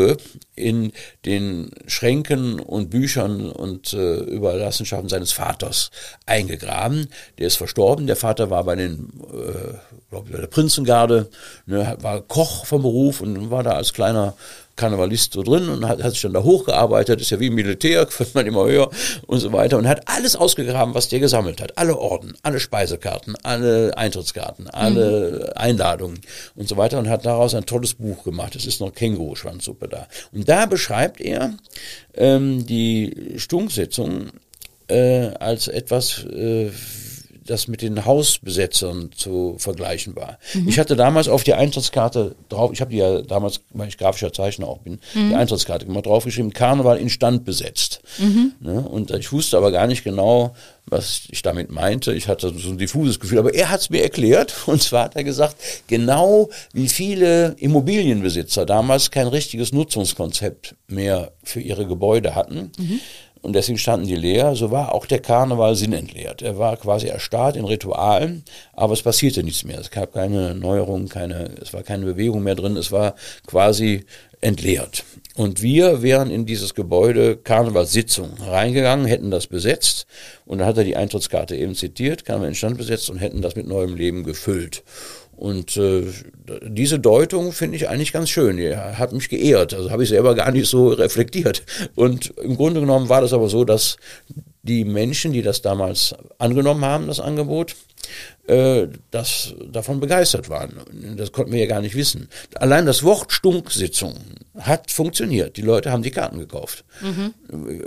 Speaker 1: in den Schränken und Büchern und äh, Überlassenschaften seines Vaters eingegraben. Der ist verstorben. Der Vater war bei den, äh, glaube ich, bei der Prinzengarde, ne, war Koch vom Beruf und war da als kleiner Karnevalist so drin und hat, hat sich dann da hochgearbeitet, ist ja wie im Militär, wird man immer höher und so weiter und hat alles ausgegraben, was der gesammelt hat. Alle Orden, alle Speisekarten, alle Eintrittskarten, alle mhm. Einladungen und so weiter und hat daraus ein tolles Buch gemacht. Es ist noch Känguru-Schwanzsuppe da. Und da beschreibt er ähm, die Stunksitzung äh, als etwas, äh, das mit den Hausbesetzern zu vergleichen war. Mhm. Ich hatte damals auf die Eintrittskarte drauf, ich habe die ja damals, weil ich grafischer Zeichner auch bin, mhm. die Eintrittskarte immer draufgeschrieben, Karneval in Stand besetzt. Mhm. Ne? Und ich wusste aber gar nicht genau, was ich damit meinte. Ich hatte so ein diffuses Gefühl, aber er hat es mir erklärt. Und zwar hat er gesagt, genau wie viele Immobilienbesitzer damals kein richtiges Nutzungskonzept mehr für ihre Gebäude hatten. Mhm und deswegen standen die leer. So war auch der Karneval sinnentleert. Er war quasi erstarrt in Ritualen, aber es passierte nichts mehr. Es gab keine Neuerungen, keine, es war keine Bewegung mehr drin. Es war quasi entleert. Und wir wären in dieses Gebäude Karnevalssitzung reingegangen, hätten das besetzt und dann hat er die Eintrittskarte eben zitiert, Karneval in Stand besetzt und hätten das mit neuem Leben gefüllt. Und äh, diese Deutung finde ich eigentlich ganz schön. Die hat mich geehrt. Also habe ich selber gar nicht so reflektiert. Und im Grunde genommen war das aber so, dass die Menschen, die das damals angenommen haben, das Angebot, äh, das davon begeistert waren. Das konnten wir ja gar nicht wissen. Allein das Wort Stunksitzung hat funktioniert. Die Leute haben die Karten gekauft. Mhm.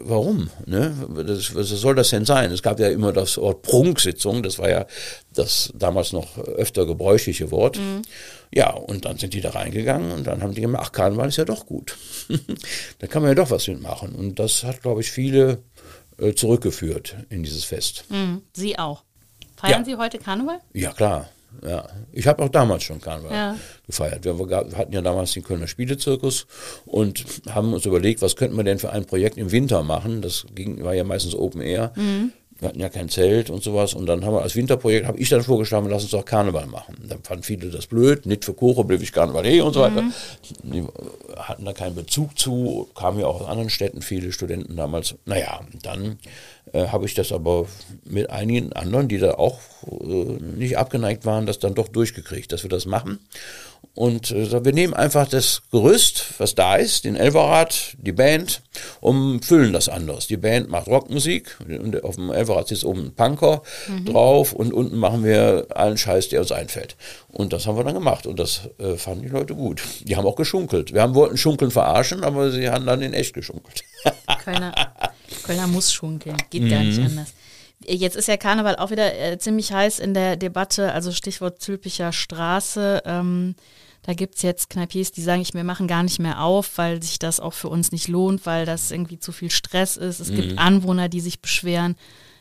Speaker 1: Warum? Ne? Das, was soll das denn sein? Es gab ja immer das Wort Prunksitzung, das war ja das damals noch öfter gebräuchliche Wort. Mhm. Ja, und dann sind die da reingegangen und dann haben die gemacht, ach, Karneval ist ja doch gut. da kann man ja doch was mitmachen. Und das hat, glaube ich, viele äh, zurückgeführt in dieses Fest.
Speaker 3: Mhm. Sie auch. Feiern ja. Sie heute Karneval?
Speaker 1: Ja, klar. Ja, ich habe auch damals schon Karneval ja. gefeiert. Wir hatten ja damals den Kölner Spielezirkus und haben uns überlegt, was könnten wir denn für ein Projekt im Winter machen. Das ging, war ja meistens Open Air. Mhm. Wir hatten ja kein Zelt und sowas. Und dann haben wir als Winterprojekt, habe ich dann vorgeschlagen, lass uns doch Karneval machen. Dann fanden viele das blöd, nicht für Kuchen, blieb ich Karneval eh und so weiter. Mhm. Die hatten da keinen Bezug zu, kamen ja auch aus anderen Städten, viele Studenten damals. Naja, dann äh, habe ich das aber mit einigen anderen, die da auch äh, nicht abgeneigt waren, das dann doch durchgekriegt, dass wir das machen. Und äh, wir nehmen einfach das Gerüst, was da ist, den Elverrad, die Band, und füllen das anders. Die Band macht Rockmusik, und auf dem Elverrad sitzt oben ein Punker mhm. drauf und unten machen wir allen Scheiß, der uns einfällt. Und das haben wir dann gemacht und das äh, fanden die Leute gut. Die haben auch geschunkelt. Wir haben wollten Schunkeln verarschen, aber sie haben dann in echt geschunkelt.
Speaker 3: Kölner, Kölner muss schunkeln, geht mhm. gar nicht anders. Jetzt ist ja Karneval auch wieder äh, ziemlich heiß in der Debatte, also Stichwort Zülpicher Straße. Ähm, da gibt es jetzt Kneipiers, die sagen, ich, wir machen gar nicht mehr auf, weil sich das auch für uns nicht lohnt, weil das irgendwie zu viel Stress ist. Es mhm. gibt Anwohner, die sich beschweren.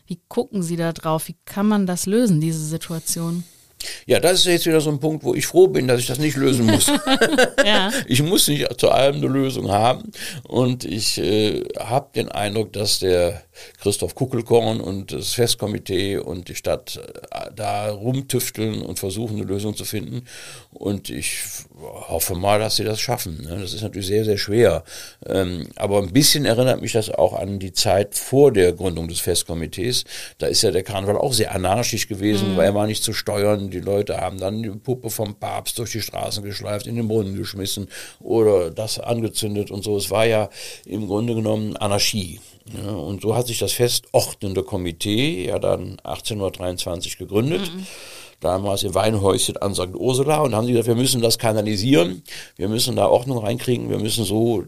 Speaker 3: Wie gucken Sie da drauf? Wie kann man das lösen, diese Situation?
Speaker 1: Ja, das ist jetzt wieder so ein Punkt, wo ich froh bin, dass ich das nicht lösen muss. ja. Ich muss nicht zu allem eine Lösung haben. Und ich äh, habe den Eindruck, dass der Christoph Kuckelkorn und das Festkomitee und die Stadt äh, da rumtüfteln und versuchen, eine Lösung zu finden. Und ich hoffe mal, dass sie das schaffen. Ne? Das ist natürlich sehr, sehr schwer. Ähm, aber ein bisschen erinnert mich das auch an die Zeit vor der Gründung des Festkomitees. Da ist ja der Karneval auch sehr anarchisch gewesen, mhm. weil er war nicht zu steuern. Die Leute haben dann die Puppe vom Papst durch die Straßen geschleift, in den Brunnen geschmissen oder das angezündet und so. Es war ja im Grunde genommen Anarchie. Ja, und so hat sich das festordnende Komitee ja dann 1823 gegründet. Mhm. Damals im Weinhäuschen an St. Ursula und haben sie gesagt, wir müssen das kanalisieren, wir müssen da Ordnung reinkriegen, wir müssen so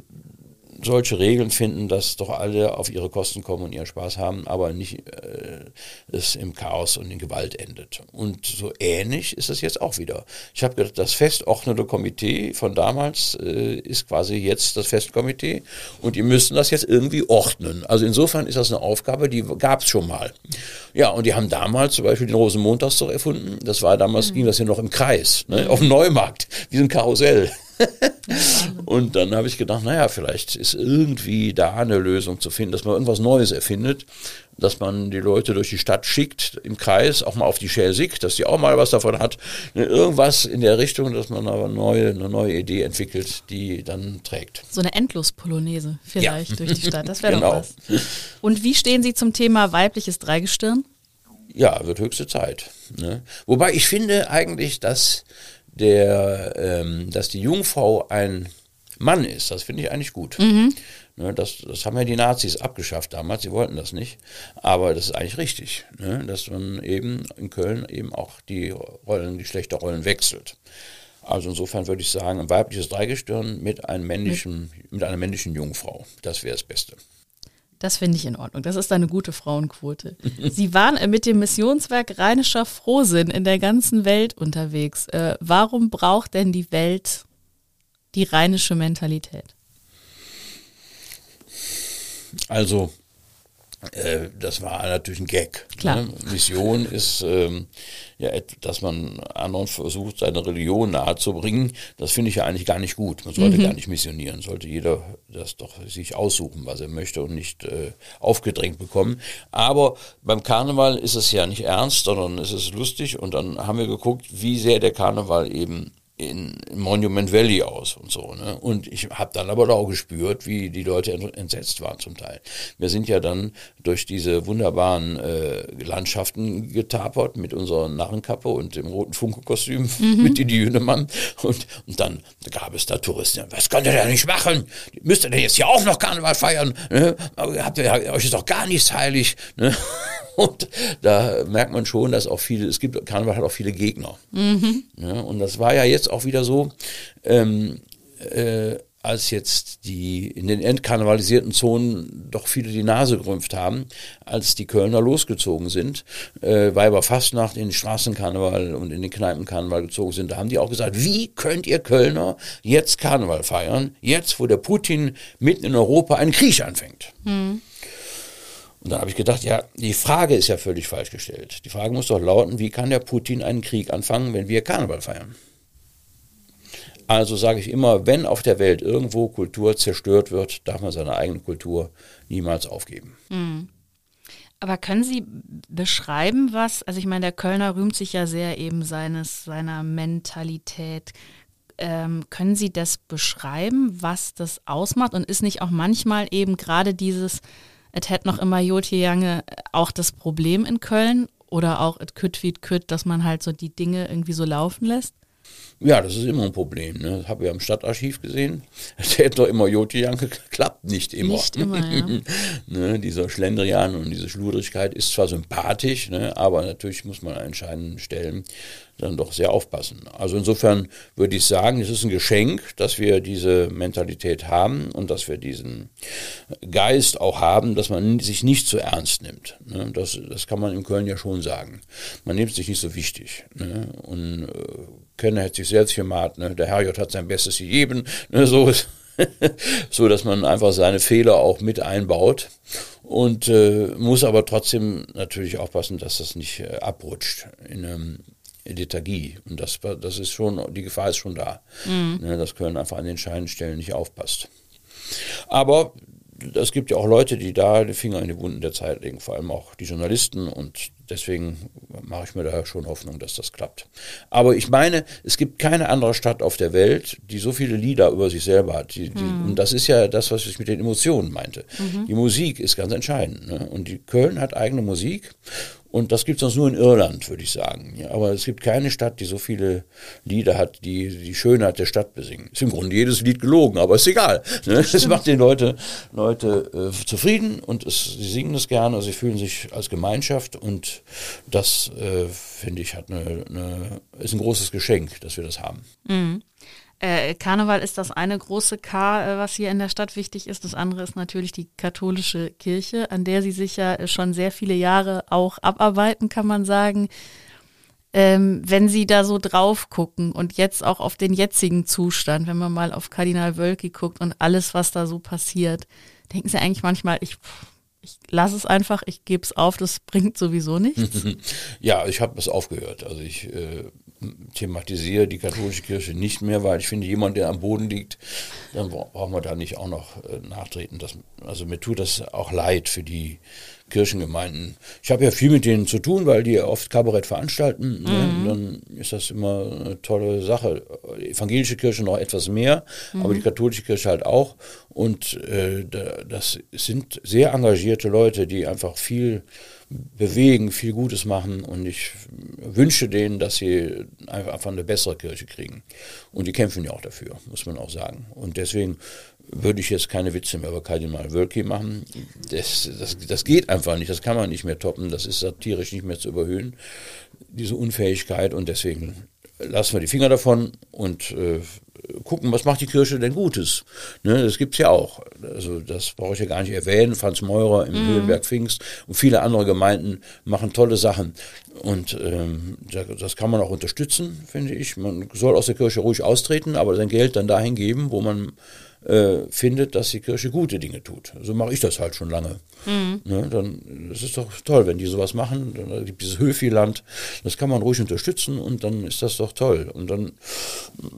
Speaker 1: solche Regeln finden, dass doch alle auf ihre Kosten kommen und ihren Spaß haben, aber nicht äh, es im Chaos und in Gewalt endet. Und so ähnlich ist es jetzt auch wieder. Ich habe gedacht, das festordnende Komitee von damals äh, ist quasi jetzt das Festkomitee und die müssen das jetzt irgendwie ordnen. Also insofern ist das eine Aufgabe, die gab es schon mal. Ja, und die haben damals zum Beispiel den Rosenmontagszug erfunden. Das war damals, mhm. ging das ja noch im Kreis, ne, auf dem Neumarkt, wie ein Karussell. und dann habe ich gedacht, naja, vielleicht ist irgendwie da eine Lösung zu finden, dass man irgendwas Neues erfindet, dass man die Leute durch die Stadt schickt im Kreis, auch mal auf die Schelsig, dass die auch mal was davon hat. Ne, irgendwas in der Richtung, dass man aber neue, eine neue Idee entwickelt, die dann trägt.
Speaker 3: So eine Endlospolonaise vielleicht ja. durch die Stadt, das wäre genau. doch was. Und wie stehen Sie zum Thema weibliches Dreigestirn?
Speaker 1: Ja, wird höchste Zeit. Ne? Wobei ich finde eigentlich, dass der, ähm, dass die Jungfrau ein Mann ist. Das finde ich eigentlich gut. Mhm. Ne, das, das haben ja die Nazis abgeschafft damals, sie wollten das nicht. Aber das ist eigentlich richtig, ne, dass man eben in Köln eben auch die Rollen, die schlechte Rollen wechselt. Also insofern würde ich sagen, ein weibliches Dreigestirn mit einem männlichen, mit einer männlichen Jungfrau. Das wäre das Beste.
Speaker 3: Das finde ich in Ordnung. Das ist eine gute Frauenquote. Sie waren äh, mit dem Missionswerk Rheinischer Frohsinn in der ganzen Welt unterwegs. Äh, warum braucht denn die Welt die rheinische Mentalität?
Speaker 1: Also, äh, das war natürlich ein Gag. Klar. Ne? Mission ist, ähm, ja, dass man anderen versucht, seine Religion nahezubringen. Das finde ich ja eigentlich gar nicht gut. Man sollte mhm. gar nicht missionieren. Sollte jeder das doch sich aussuchen, was er möchte und nicht äh, aufgedrängt bekommen. Aber beim Karneval ist es ja nicht ernst, sondern es ist lustig. Und dann haben wir geguckt, wie sehr der Karneval eben in Monument Valley aus und so. Ne? Und ich habe dann aber auch gespürt, wie die Leute entsetzt waren zum Teil. Wir sind ja dann durch diese wunderbaren äh, Landschaften getapert mit unserer Narrenkappe und dem roten Funke-Kostüm mhm. mit die Jünemann. Und, und dann gab es da Touristen. Was könnt ihr denn nicht machen? Müsst ihr denn jetzt hier auch noch Karneval feiern? Ne? Habt ihr, euch ist doch gar nichts heilig. Ne? Und da merkt man schon, dass auch viele, es gibt, Karneval hat auch viele Gegner. Mhm. Ja, und das war ja jetzt auch wieder so, ähm, äh, als jetzt die in den entkarnevalisierten Zonen doch viele die Nase gerümpft haben, als die Kölner losgezogen sind, äh, Weiberfastnacht in den Straßenkarneval und in den Kneipenkarneval gezogen sind, da haben die auch gesagt, wie könnt ihr Kölner jetzt Karneval feiern, jetzt wo der Putin mitten in Europa einen Krieg anfängt? Mhm. Und dann habe ich gedacht, ja, die Frage ist ja völlig falsch gestellt. Die Frage muss doch lauten, wie kann der Putin einen Krieg anfangen, wenn wir Karneval feiern? Also sage ich immer, wenn auf der Welt irgendwo Kultur zerstört wird, darf man seine eigene Kultur niemals aufgeben. Mhm.
Speaker 3: Aber können Sie beschreiben, was, also ich meine, der Kölner rühmt sich ja sehr eben seines, seiner Mentalität. Ähm, können Sie das beschreiben, was das ausmacht? Und ist nicht auch manchmal eben gerade dieses, es hätte noch immer Jotje Jange auch das Problem in Köln oder auch es kütt wie kütt, dass man halt so die Dinge irgendwie so laufen lässt?
Speaker 1: Ja, das ist immer ein Problem. Ne? Das habe ich am Stadtarchiv gesehen. Es hätte doch immer Jotje Janke, klappt nicht immer.
Speaker 3: Nicht immer, ja.
Speaker 1: ne? Dieser Schlendrian und diese Schludrigkeit ist zwar sympathisch, ne? aber natürlich muss man an entscheidenden Stellen dann doch sehr aufpassen. Also insofern würde ich sagen, es ist ein Geschenk, dass wir diese Mentalität haben und dass wir diesen Geist auch haben, dass man sich nicht so ernst nimmt. Ne? Das, das kann man in Köln ja schon sagen. Man nimmt sich nicht so wichtig. Ne? Und äh, Könner hat sich selbst gemacht, ne? der Herrgott hat sein Bestes gegeben, so, so dass man einfach seine Fehler auch mit einbaut und äh, muss aber trotzdem natürlich aufpassen, dass das nicht äh, abrutscht in einem Lethargie. Und das, das ist schon, die Gefahr ist schon da. Mhm. Ne, dass Köln einfach an den Scheinstellen nicht aufpasst. Aber es gibt ja auch Leute, die da die Finger in die Wunden der Zeit legen, vor allem auch die Journalisten und deswegen mache ich mir da schon Hoffnung, dass das klappt. Aber ich meine, es gibt keine andere Stadt auf der Welt, die so viele Lieder über sich selber hat. Die, die, mhm. Und das ist ja das, was ich mit den Emotionen meinte. Mhm. Die Musik ist ganz entscheidend. Ne? Und die Köln hat eigene Musik und das gibt es sonst nur in Irland, würde ich sagen. Ja, aber es gibt keine Stadt, die so viele Lieder hat, die die Schönheit der Stadt besingen. Ist im Grunde jedes Lied gelogen, aber ist egal. Ne? Es macht den Leute, Leute äh, zufrieden und es, sie singen es gerne, sie fühlen sich als Gemeinschaft und das, äh, finde ich, hat eine, eine, ist ein großes Geschenk, dass wir das haben.
Speaker 3: Mhm. Äh, Karneval ist das eine große K, äh, was hier in der Stadt wichtig ist. Das andere ist natürlich die katholische Kirche, an der Sie sich ja äh, schon sehr viele Jahre auch abarbeiten, kann man sagen. Ähm, wenn Sie da so drauf gucken und jetzt auch auf den jetzigen Zustand, wenn man mal auf Kardinal Wölki guckt und alles, was da so passiert, denken Sie eigentlich manchmal, ich, ich lasse es einfach, ich gebe es auf, das bringt sowieso nichts.
Speaker 1: ja, ich habe es aufgehört. Also ich äh, thematisiere die katholische Kirche nicht mehr, weil ich finde, jemand, der am Boden liegt, dann brauchen wir da nicht auch noch äh, nachtreten. Das, also mir tut das auch leid für die Kirchengemeinden. Ich habe ja viel mit denen zu tun, weil die ja oft Kabarett veranstalten. Ne? Mhm. Dann ist das immer eine tolle Sache. Die evangelische Kirche noch etwas mehr, mhm. aber die katholische Kirche halt auch. Und äh, das sind sehr engagierte Leute, die einfach viel bewegen, viel Gutes machen und ich wünsche denen, dass sie einfach eine bessere Kirche kriegen. Und die kämpfen ja auch dafür, muss man auch sagen. Und deswegen würde ich jetzt keine Witze mehr über Kardinal Wölki machen. Das, das, das geht einfach nicht, das kann man nicht mehr toppen, das ist satirisch nicht mehr zu überhöhen, diese Unfähigkeit und deswegen lassen wir die Finger davon und äh, gucken, was macht die Kirche denn Gutes. Ne, das gibt's ja auch. Also das brauche ich ja gar nicht erwähnen. Franz Meurer im mhm. Höhenberg Pfingst und viele andere Gemeinden machen tolle Sachen. Und ähm, das kann man auch unterstützen, finde ich. Man soll aus der Kirche ruhig austreten, aber sein Geld dann dahin geben, wo man äh, findet, dass die Kirche gute Dinge tut. So mache ich das halt schon lange. Mhm. Ne, dann, das ist doch toll, wenn die sowas machen. Dann gibt dieses Höfiland, das kann man ruhig unterstützen und dann ist das doch toll. Und dann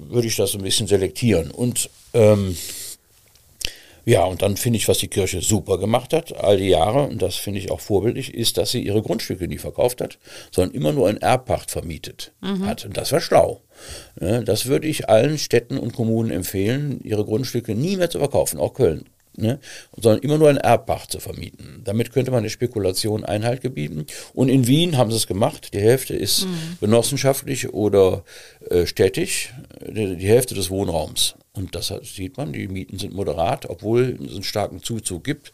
Speaker 1: würde ich das ein bisschen selektieren. Und ähm, ja, und dann finde ich, was die Kirche super gemacht hat, all die Jahre, und das finde ich auch vorbildlich, ist, dass sie ihre Grundstücke nie verkauft hat, sondern immer nur in Erbpacht vermietet mhm. hat. Und das war schlau. Das würde ich allen Städten und Kommunen empfehlen, ihre Grundstücke nie mehr zu verkaufen, auch Köln. Ne, sondern immer nur in Erbpacht zu vermieten. Damit könnte man der Spekulation Einhalt gebieten. Und in Wien haben sie es gemacht. Die Hälfte ist mhm. genossenschaftlich oder äh, städtisch, die, die, Hälfte des Wohnraums. Und das sieht man, die Mieten sind moderat, obwohl es einen starken Zuzug gibt.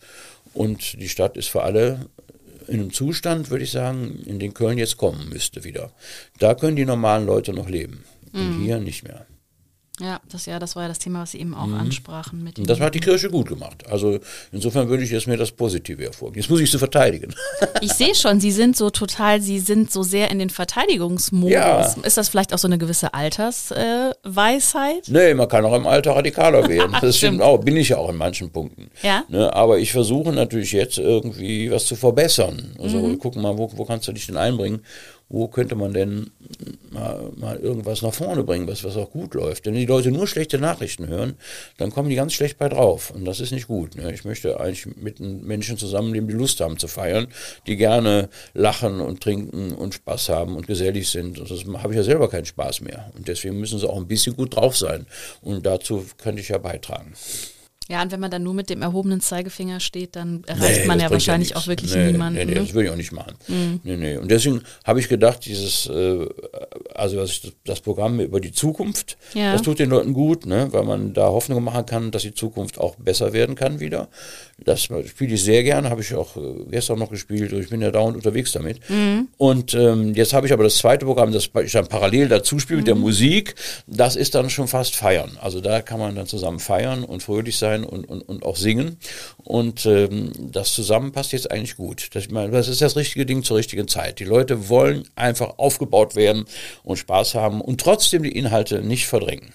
Speaker 1: Und die Stadt ist für alle in einem Zustand, würde ich sagen, in den Köln jetzt kommen müsste wieder. Da können die normalen Leute noch leben. Und mhm. hier nicht mehr.
Speaker 3: Ja, das ja, das war ja das Thema, was Sie eben auch mhm. ansprachen. Mit
Speaker 1: das hat die Kirche gut gemacht. Also insofern würde ich jetzt mir das Positive hervorgeben. Jetzt muss ich sie verteidigen.
Speaker 3: Ich sehe schon, Sie sind so total, Sie sind so sehr in den Verteidigungsmodus. Ja. Ist das vielleicht auch so eine gewisse Altersweisheit?
Speaker 1: Äh, nee, man kann auch im Alter radikaler werden. Das stimmt auch, bin ich ja auch in manchen Punkten.
Speaker 3: Ja.
Speaker 1: Ne, aber ich versuche natürlich jetzt irgendwie was zu verbessern. Also mhm. gucken mal, wo, wo kannst du dich denn einbringen? Wo könnte man denn mal, mal, irgendwas nach vorne bringen, was, was auch gut läuft. Wenn die Leute nur schlechte Nachrichten hören, dann kommen die ganz schlecht bei drauf. Und das ist nicht gut. Ne? Ich möchte eigentlich mit Menschen zusammenleben, die Lust haben zu feiern, die gerne lachen und trinken und Spaß haben und gesellig sind. Und das habe ich ja selber keinen Spaß mehr. Und deswegen müssen sie auch ein bisschen gut drauf sein. Und dazu könnte ich ja beitragen.
Speaker 3: Ja, und wenn man dann nur mit dem erhobenen Zeigefinger steht, dann erreicht nee, man ja wahrscheinlich ja auch wirklich nee, niemanden.
Speaker 1: Nee, nee,
Speaker 3: ne?
Speaker 1: das würde ich auch nicht machen. Mhm. Nee, nee. Und deswegen habe ich gedacht, dieses, äh, also das Programm über die Zukunft, ja. das tut den Leuten gut, ne, weil man da Hoffnung machen kann, dass die Zukunft auch besser werden kann wieder. Das spiele ich sehr gerne, habe ich auch äh, gestern noch gespielt. Ich bin ja dauernd unterwegs damit. Mhm. Und ähm, jetzt habe ich aber das zweite Programm, das ich dann parallel dazu spiele mit der mhm. Musik. Das ist dann schon fast feiern. Also da kann man dann zusammen feiern und fröhlich sein sein und, und, und auch singen. Und ähm, das zusammen passt jetzt eigentlich gut. Das, ich meine, das ist das richtige Ding zur richtigen Zeit. Die Leute wollen einfach aufgebaut werden und Spaß haben und trotzdem die Inhalte nicht verdrängen.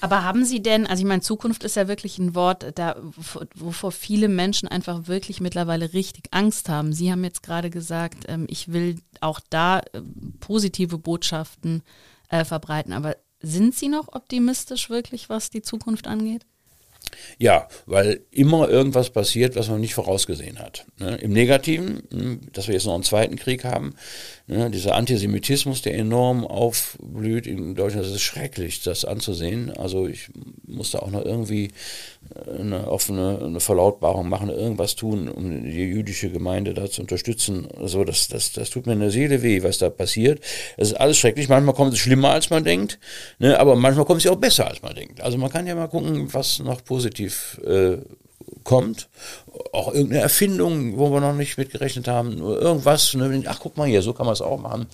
Speaker 3: Aber haben Sie denn, also ich meine, Zukunft ist ja wirklich ein Wort, da, wovor viele Menschen einfach wirklich mittlerweile richtig Angst haben. Sie haben jetzt gerade gesagt, ähm, ich will auch da äh, positive Botschaften äh, verbreiten. Aber sind Sie noch optimistisch wirklich, was die Zukunft angeht?
Speaker 1: Ja, weil immer irgendwas passiert, was man nicht vorausgesehen hat. Ne? Im Negativen, hm, dass wir jetzt noch einen zweiten Krieg haben, ne? dieser Antisemitismus, der enorm aufblüht in Deutschland, das ist schrecklich, das anzusehen. Also ich muss da auch noch irgendwie äh, eine offene eine Verlautbarung machen, irgendwas tun, um die jüdische Gemeinde da zu unterstützen. Also das, das, das tut mir in der Seele weh, was da passiert. Es ist alles schrecklich. Manchmal kommt es schlimmer, als man denkt, ne? aber manchmal kommt es auch besser, als man denkt. Also man kann ja mal gucken, was noch positiv äh, kommt auch irgendeine Erfindung, wo wir noch nicht mitgerechnet haben, irgendwas. Ne? Ach, guck mal hier, so kann man es auch machen.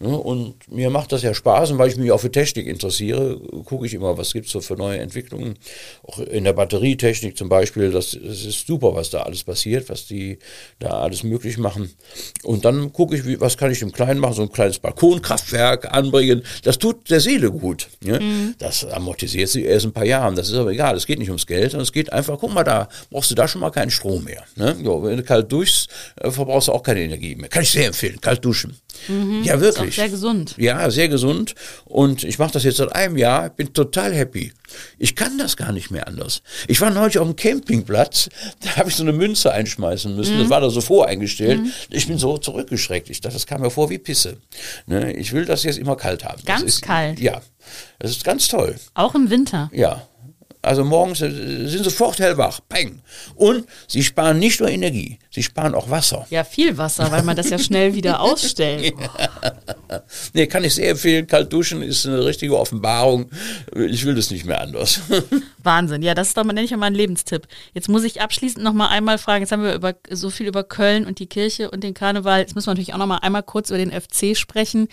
Speaker 1: Ne? Und mir macht das ja Spaß und weil ich mich auch für Technik interessiere, gucke ich immer, was gibt es so für neue Entwicklungen. Auch in der Batterietechnik zum Beispiel, das, das, ist super, was da alles passiert, was die da alles möglich machen. Und dann gucke ich, wie, was kann ich im Kleinen machen, so ein kleines Balkonkraftwerk anbringen. Das tut der Seele gut. Ne? Mhm. Das amortisiert sich erst ein paar Jahren. Das ist aber egal. Es geht nicht ums Geld, sondern es geht einfach, guck mal da, brauchst du da schon mal keinen Strom mehr. Ne? Jo, wenn du kalt duschst, äh, verbrauchst du auch keine Energie mehr. Kann ich sehr empfehlen, kalt duschen. Ja, wirklich.
Speaker 3: Auch sehr gesund.
Speaker 1: Ja, sehr gesund. Und ich mache das jetzt seit einem Jahr, bin total happy. Ich kann das gar nicht mehr anders. Ich war neulich auf dem Campingplatz, da habe ich so eine Münze einschmeißen müssen. Das war da so voreingestellt. Ich bin so zurückgeschreckt. Ich dachte, das kam mir vor wie Pisse. Ne? Ich will das jetzt immer kalt haben.
Speaker 3: Ganz
Speaker 1: ist,
Speaker 3: kalt?
Speaker 1: Ja. Das ist ganz toll.
Speaker 3: Auch im Winter.
Speaker 1: Ja. Also morgens äh, sind sofort hellwach. Peng. Und sie sparen nicht nur Energie, sie sparen auch Wasser.
Speaker 3: Ja, viel Wasser, weil man das ja schnell wieder ausstellt.
Speaker 1: Nee, kann ich sehr empfehlen. Kalt duschen ist eine richtige Offenbarung. Ich will das nicht mehr anders.
Speaker 3: Wahnsinn. Ja, das ist doch mal, nenne ich mal einen Lebenstipp. Jetzt muss ich abschließend noch mal einmal fragen, jetzt haben wir über, so viel über Köln und die Kirche und den Karneval. Jetzt müssen wir natürlich auch noch mal einmal kurz über den FC sprechen.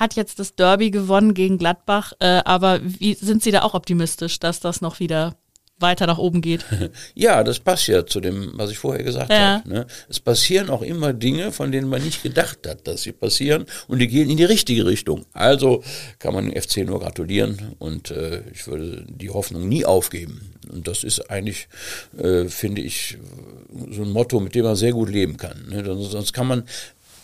Speaker 3: Hat jetzt das Derby gewonnen gegen Gladbach, äh, aber wie sind Sie da auch optimistisch, dass das noch wieder weiter nach oben geht?
Speaker 1: Ja, das passt ja zu dem, was ich vorher gesagt
Speaker 3: Ja.
Speaker 1: habe. Ne? Es passieren auch immer Dinge, von denen man nicht gedacht hat, dass sie passieren und die gehen in die richtige Richtung. Also kann man dem FC nur gratulieren und äh, ich würde die Hoffnung nie aufgeben. Und das ist eigentlich, äh, finde ich, so ein Motto, mit dem man sehr gut leben kann. Ne? Sonst sonst kann man,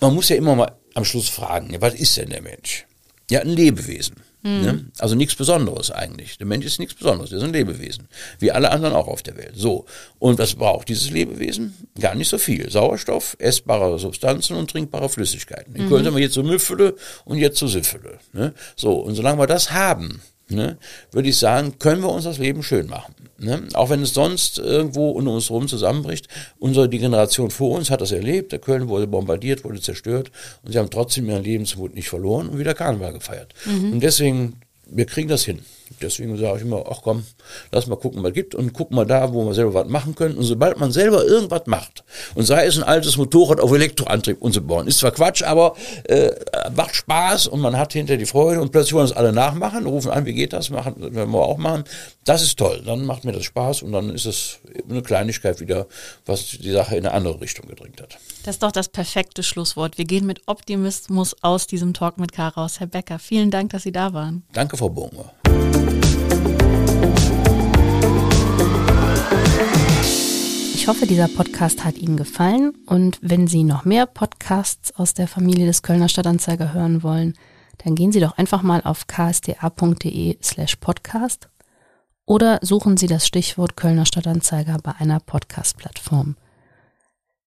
Speaker 1: man muss ja immer mal am Schluss fragen, ja, was ist denn der Mensch? Ja, ein Lebewesen. Ne? Also nichts Besonderes eigentlich. Der Mensch ist nichts Besonderes, er ist ein Lebewesen. Wie alle anderen auch auf der Welt. So. Und was braucht dieses Lebewesen? Gar nicht so viel. Sauerstoff, essbare Substanzen und trinkbare Flüssigkeiten. In Köln sind wir jetzt so Müffele und jetzt so Süffele. Ne? So. Und solange wir das haben, ne, würde ich sagen, können wir uns das Leben schön machen. Ne? Auch wenn es sonst irgendwo um uns herum zusammenbricht. Unsere, die Generation vor uns hat das erlebt. Der Köln wurde bombardiert, wurde zerstört und sie haben trotzdem ihren Lebensmut nicht verloren und wieder Karneval gefeiert. Und deswegen, wir kriegen das hin. Deswegen sage ich immer, ach komm, lass mal gucken, was gibt und guck mal da, wo wir selber was machen können. Und sobald man selber irgendwas macht, und sei es ein altes Motorrad auf Elektroantrieb und so bauen, ist zwar Quatsch, aber äh, macht Spaß und man hat hinter die Freude und plötzlich wollen es alle nachmachen, rufen an, wie geht das, machen, werden wir auch machen. Das ist toll, dann macht mir das Spaß und dann ist es eine Kleinigkeit wieder, was die Sache in eine andere Richtung gedrängt hat.
Speaker 3: Das ist doch das perfekte Schlusswort. Wir gehen mit Optimismus aus diesem Talk mit K raus. Herr Becker, vielen Dank, dass Sie da waren.
Speaker 1: Danke, Frau Burger.
Speaker 3: Ich hoffe, dieser Podcast hat Ihnen gefallen und wenn Sie noch mehr Podcasts aus der Familie des Kölner Stadtanzeiger hören wollen, dann gehen Sie doch einfach mal auf ksda.de slash podcast oder suchen Sie das Stichwort Kölner Stadtanzeiger bei einer Podcast-Plattform.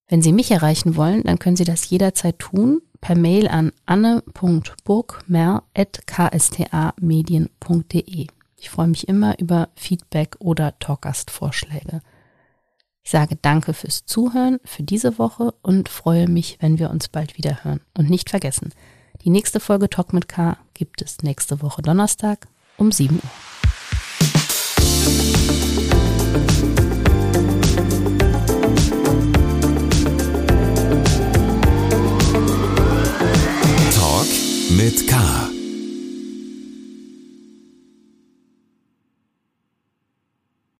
Speaker 3: Wenn Sie mich erreichen wollen, dann können Sie das jederzeit tun per Mail an anne.burgmer.ksta-medien.de. Ich freue mich immer über Feedback oder Talkgastvorschläge. Ich sage danke fürs Zuhören für diese Woche und freue mich, wenn wir uns bald wieder hören. Und nicht vergessen, die nächste Folge Talk mit K gibt es nächste Woche Donnerstag um 7 Uhr. Talk mit K.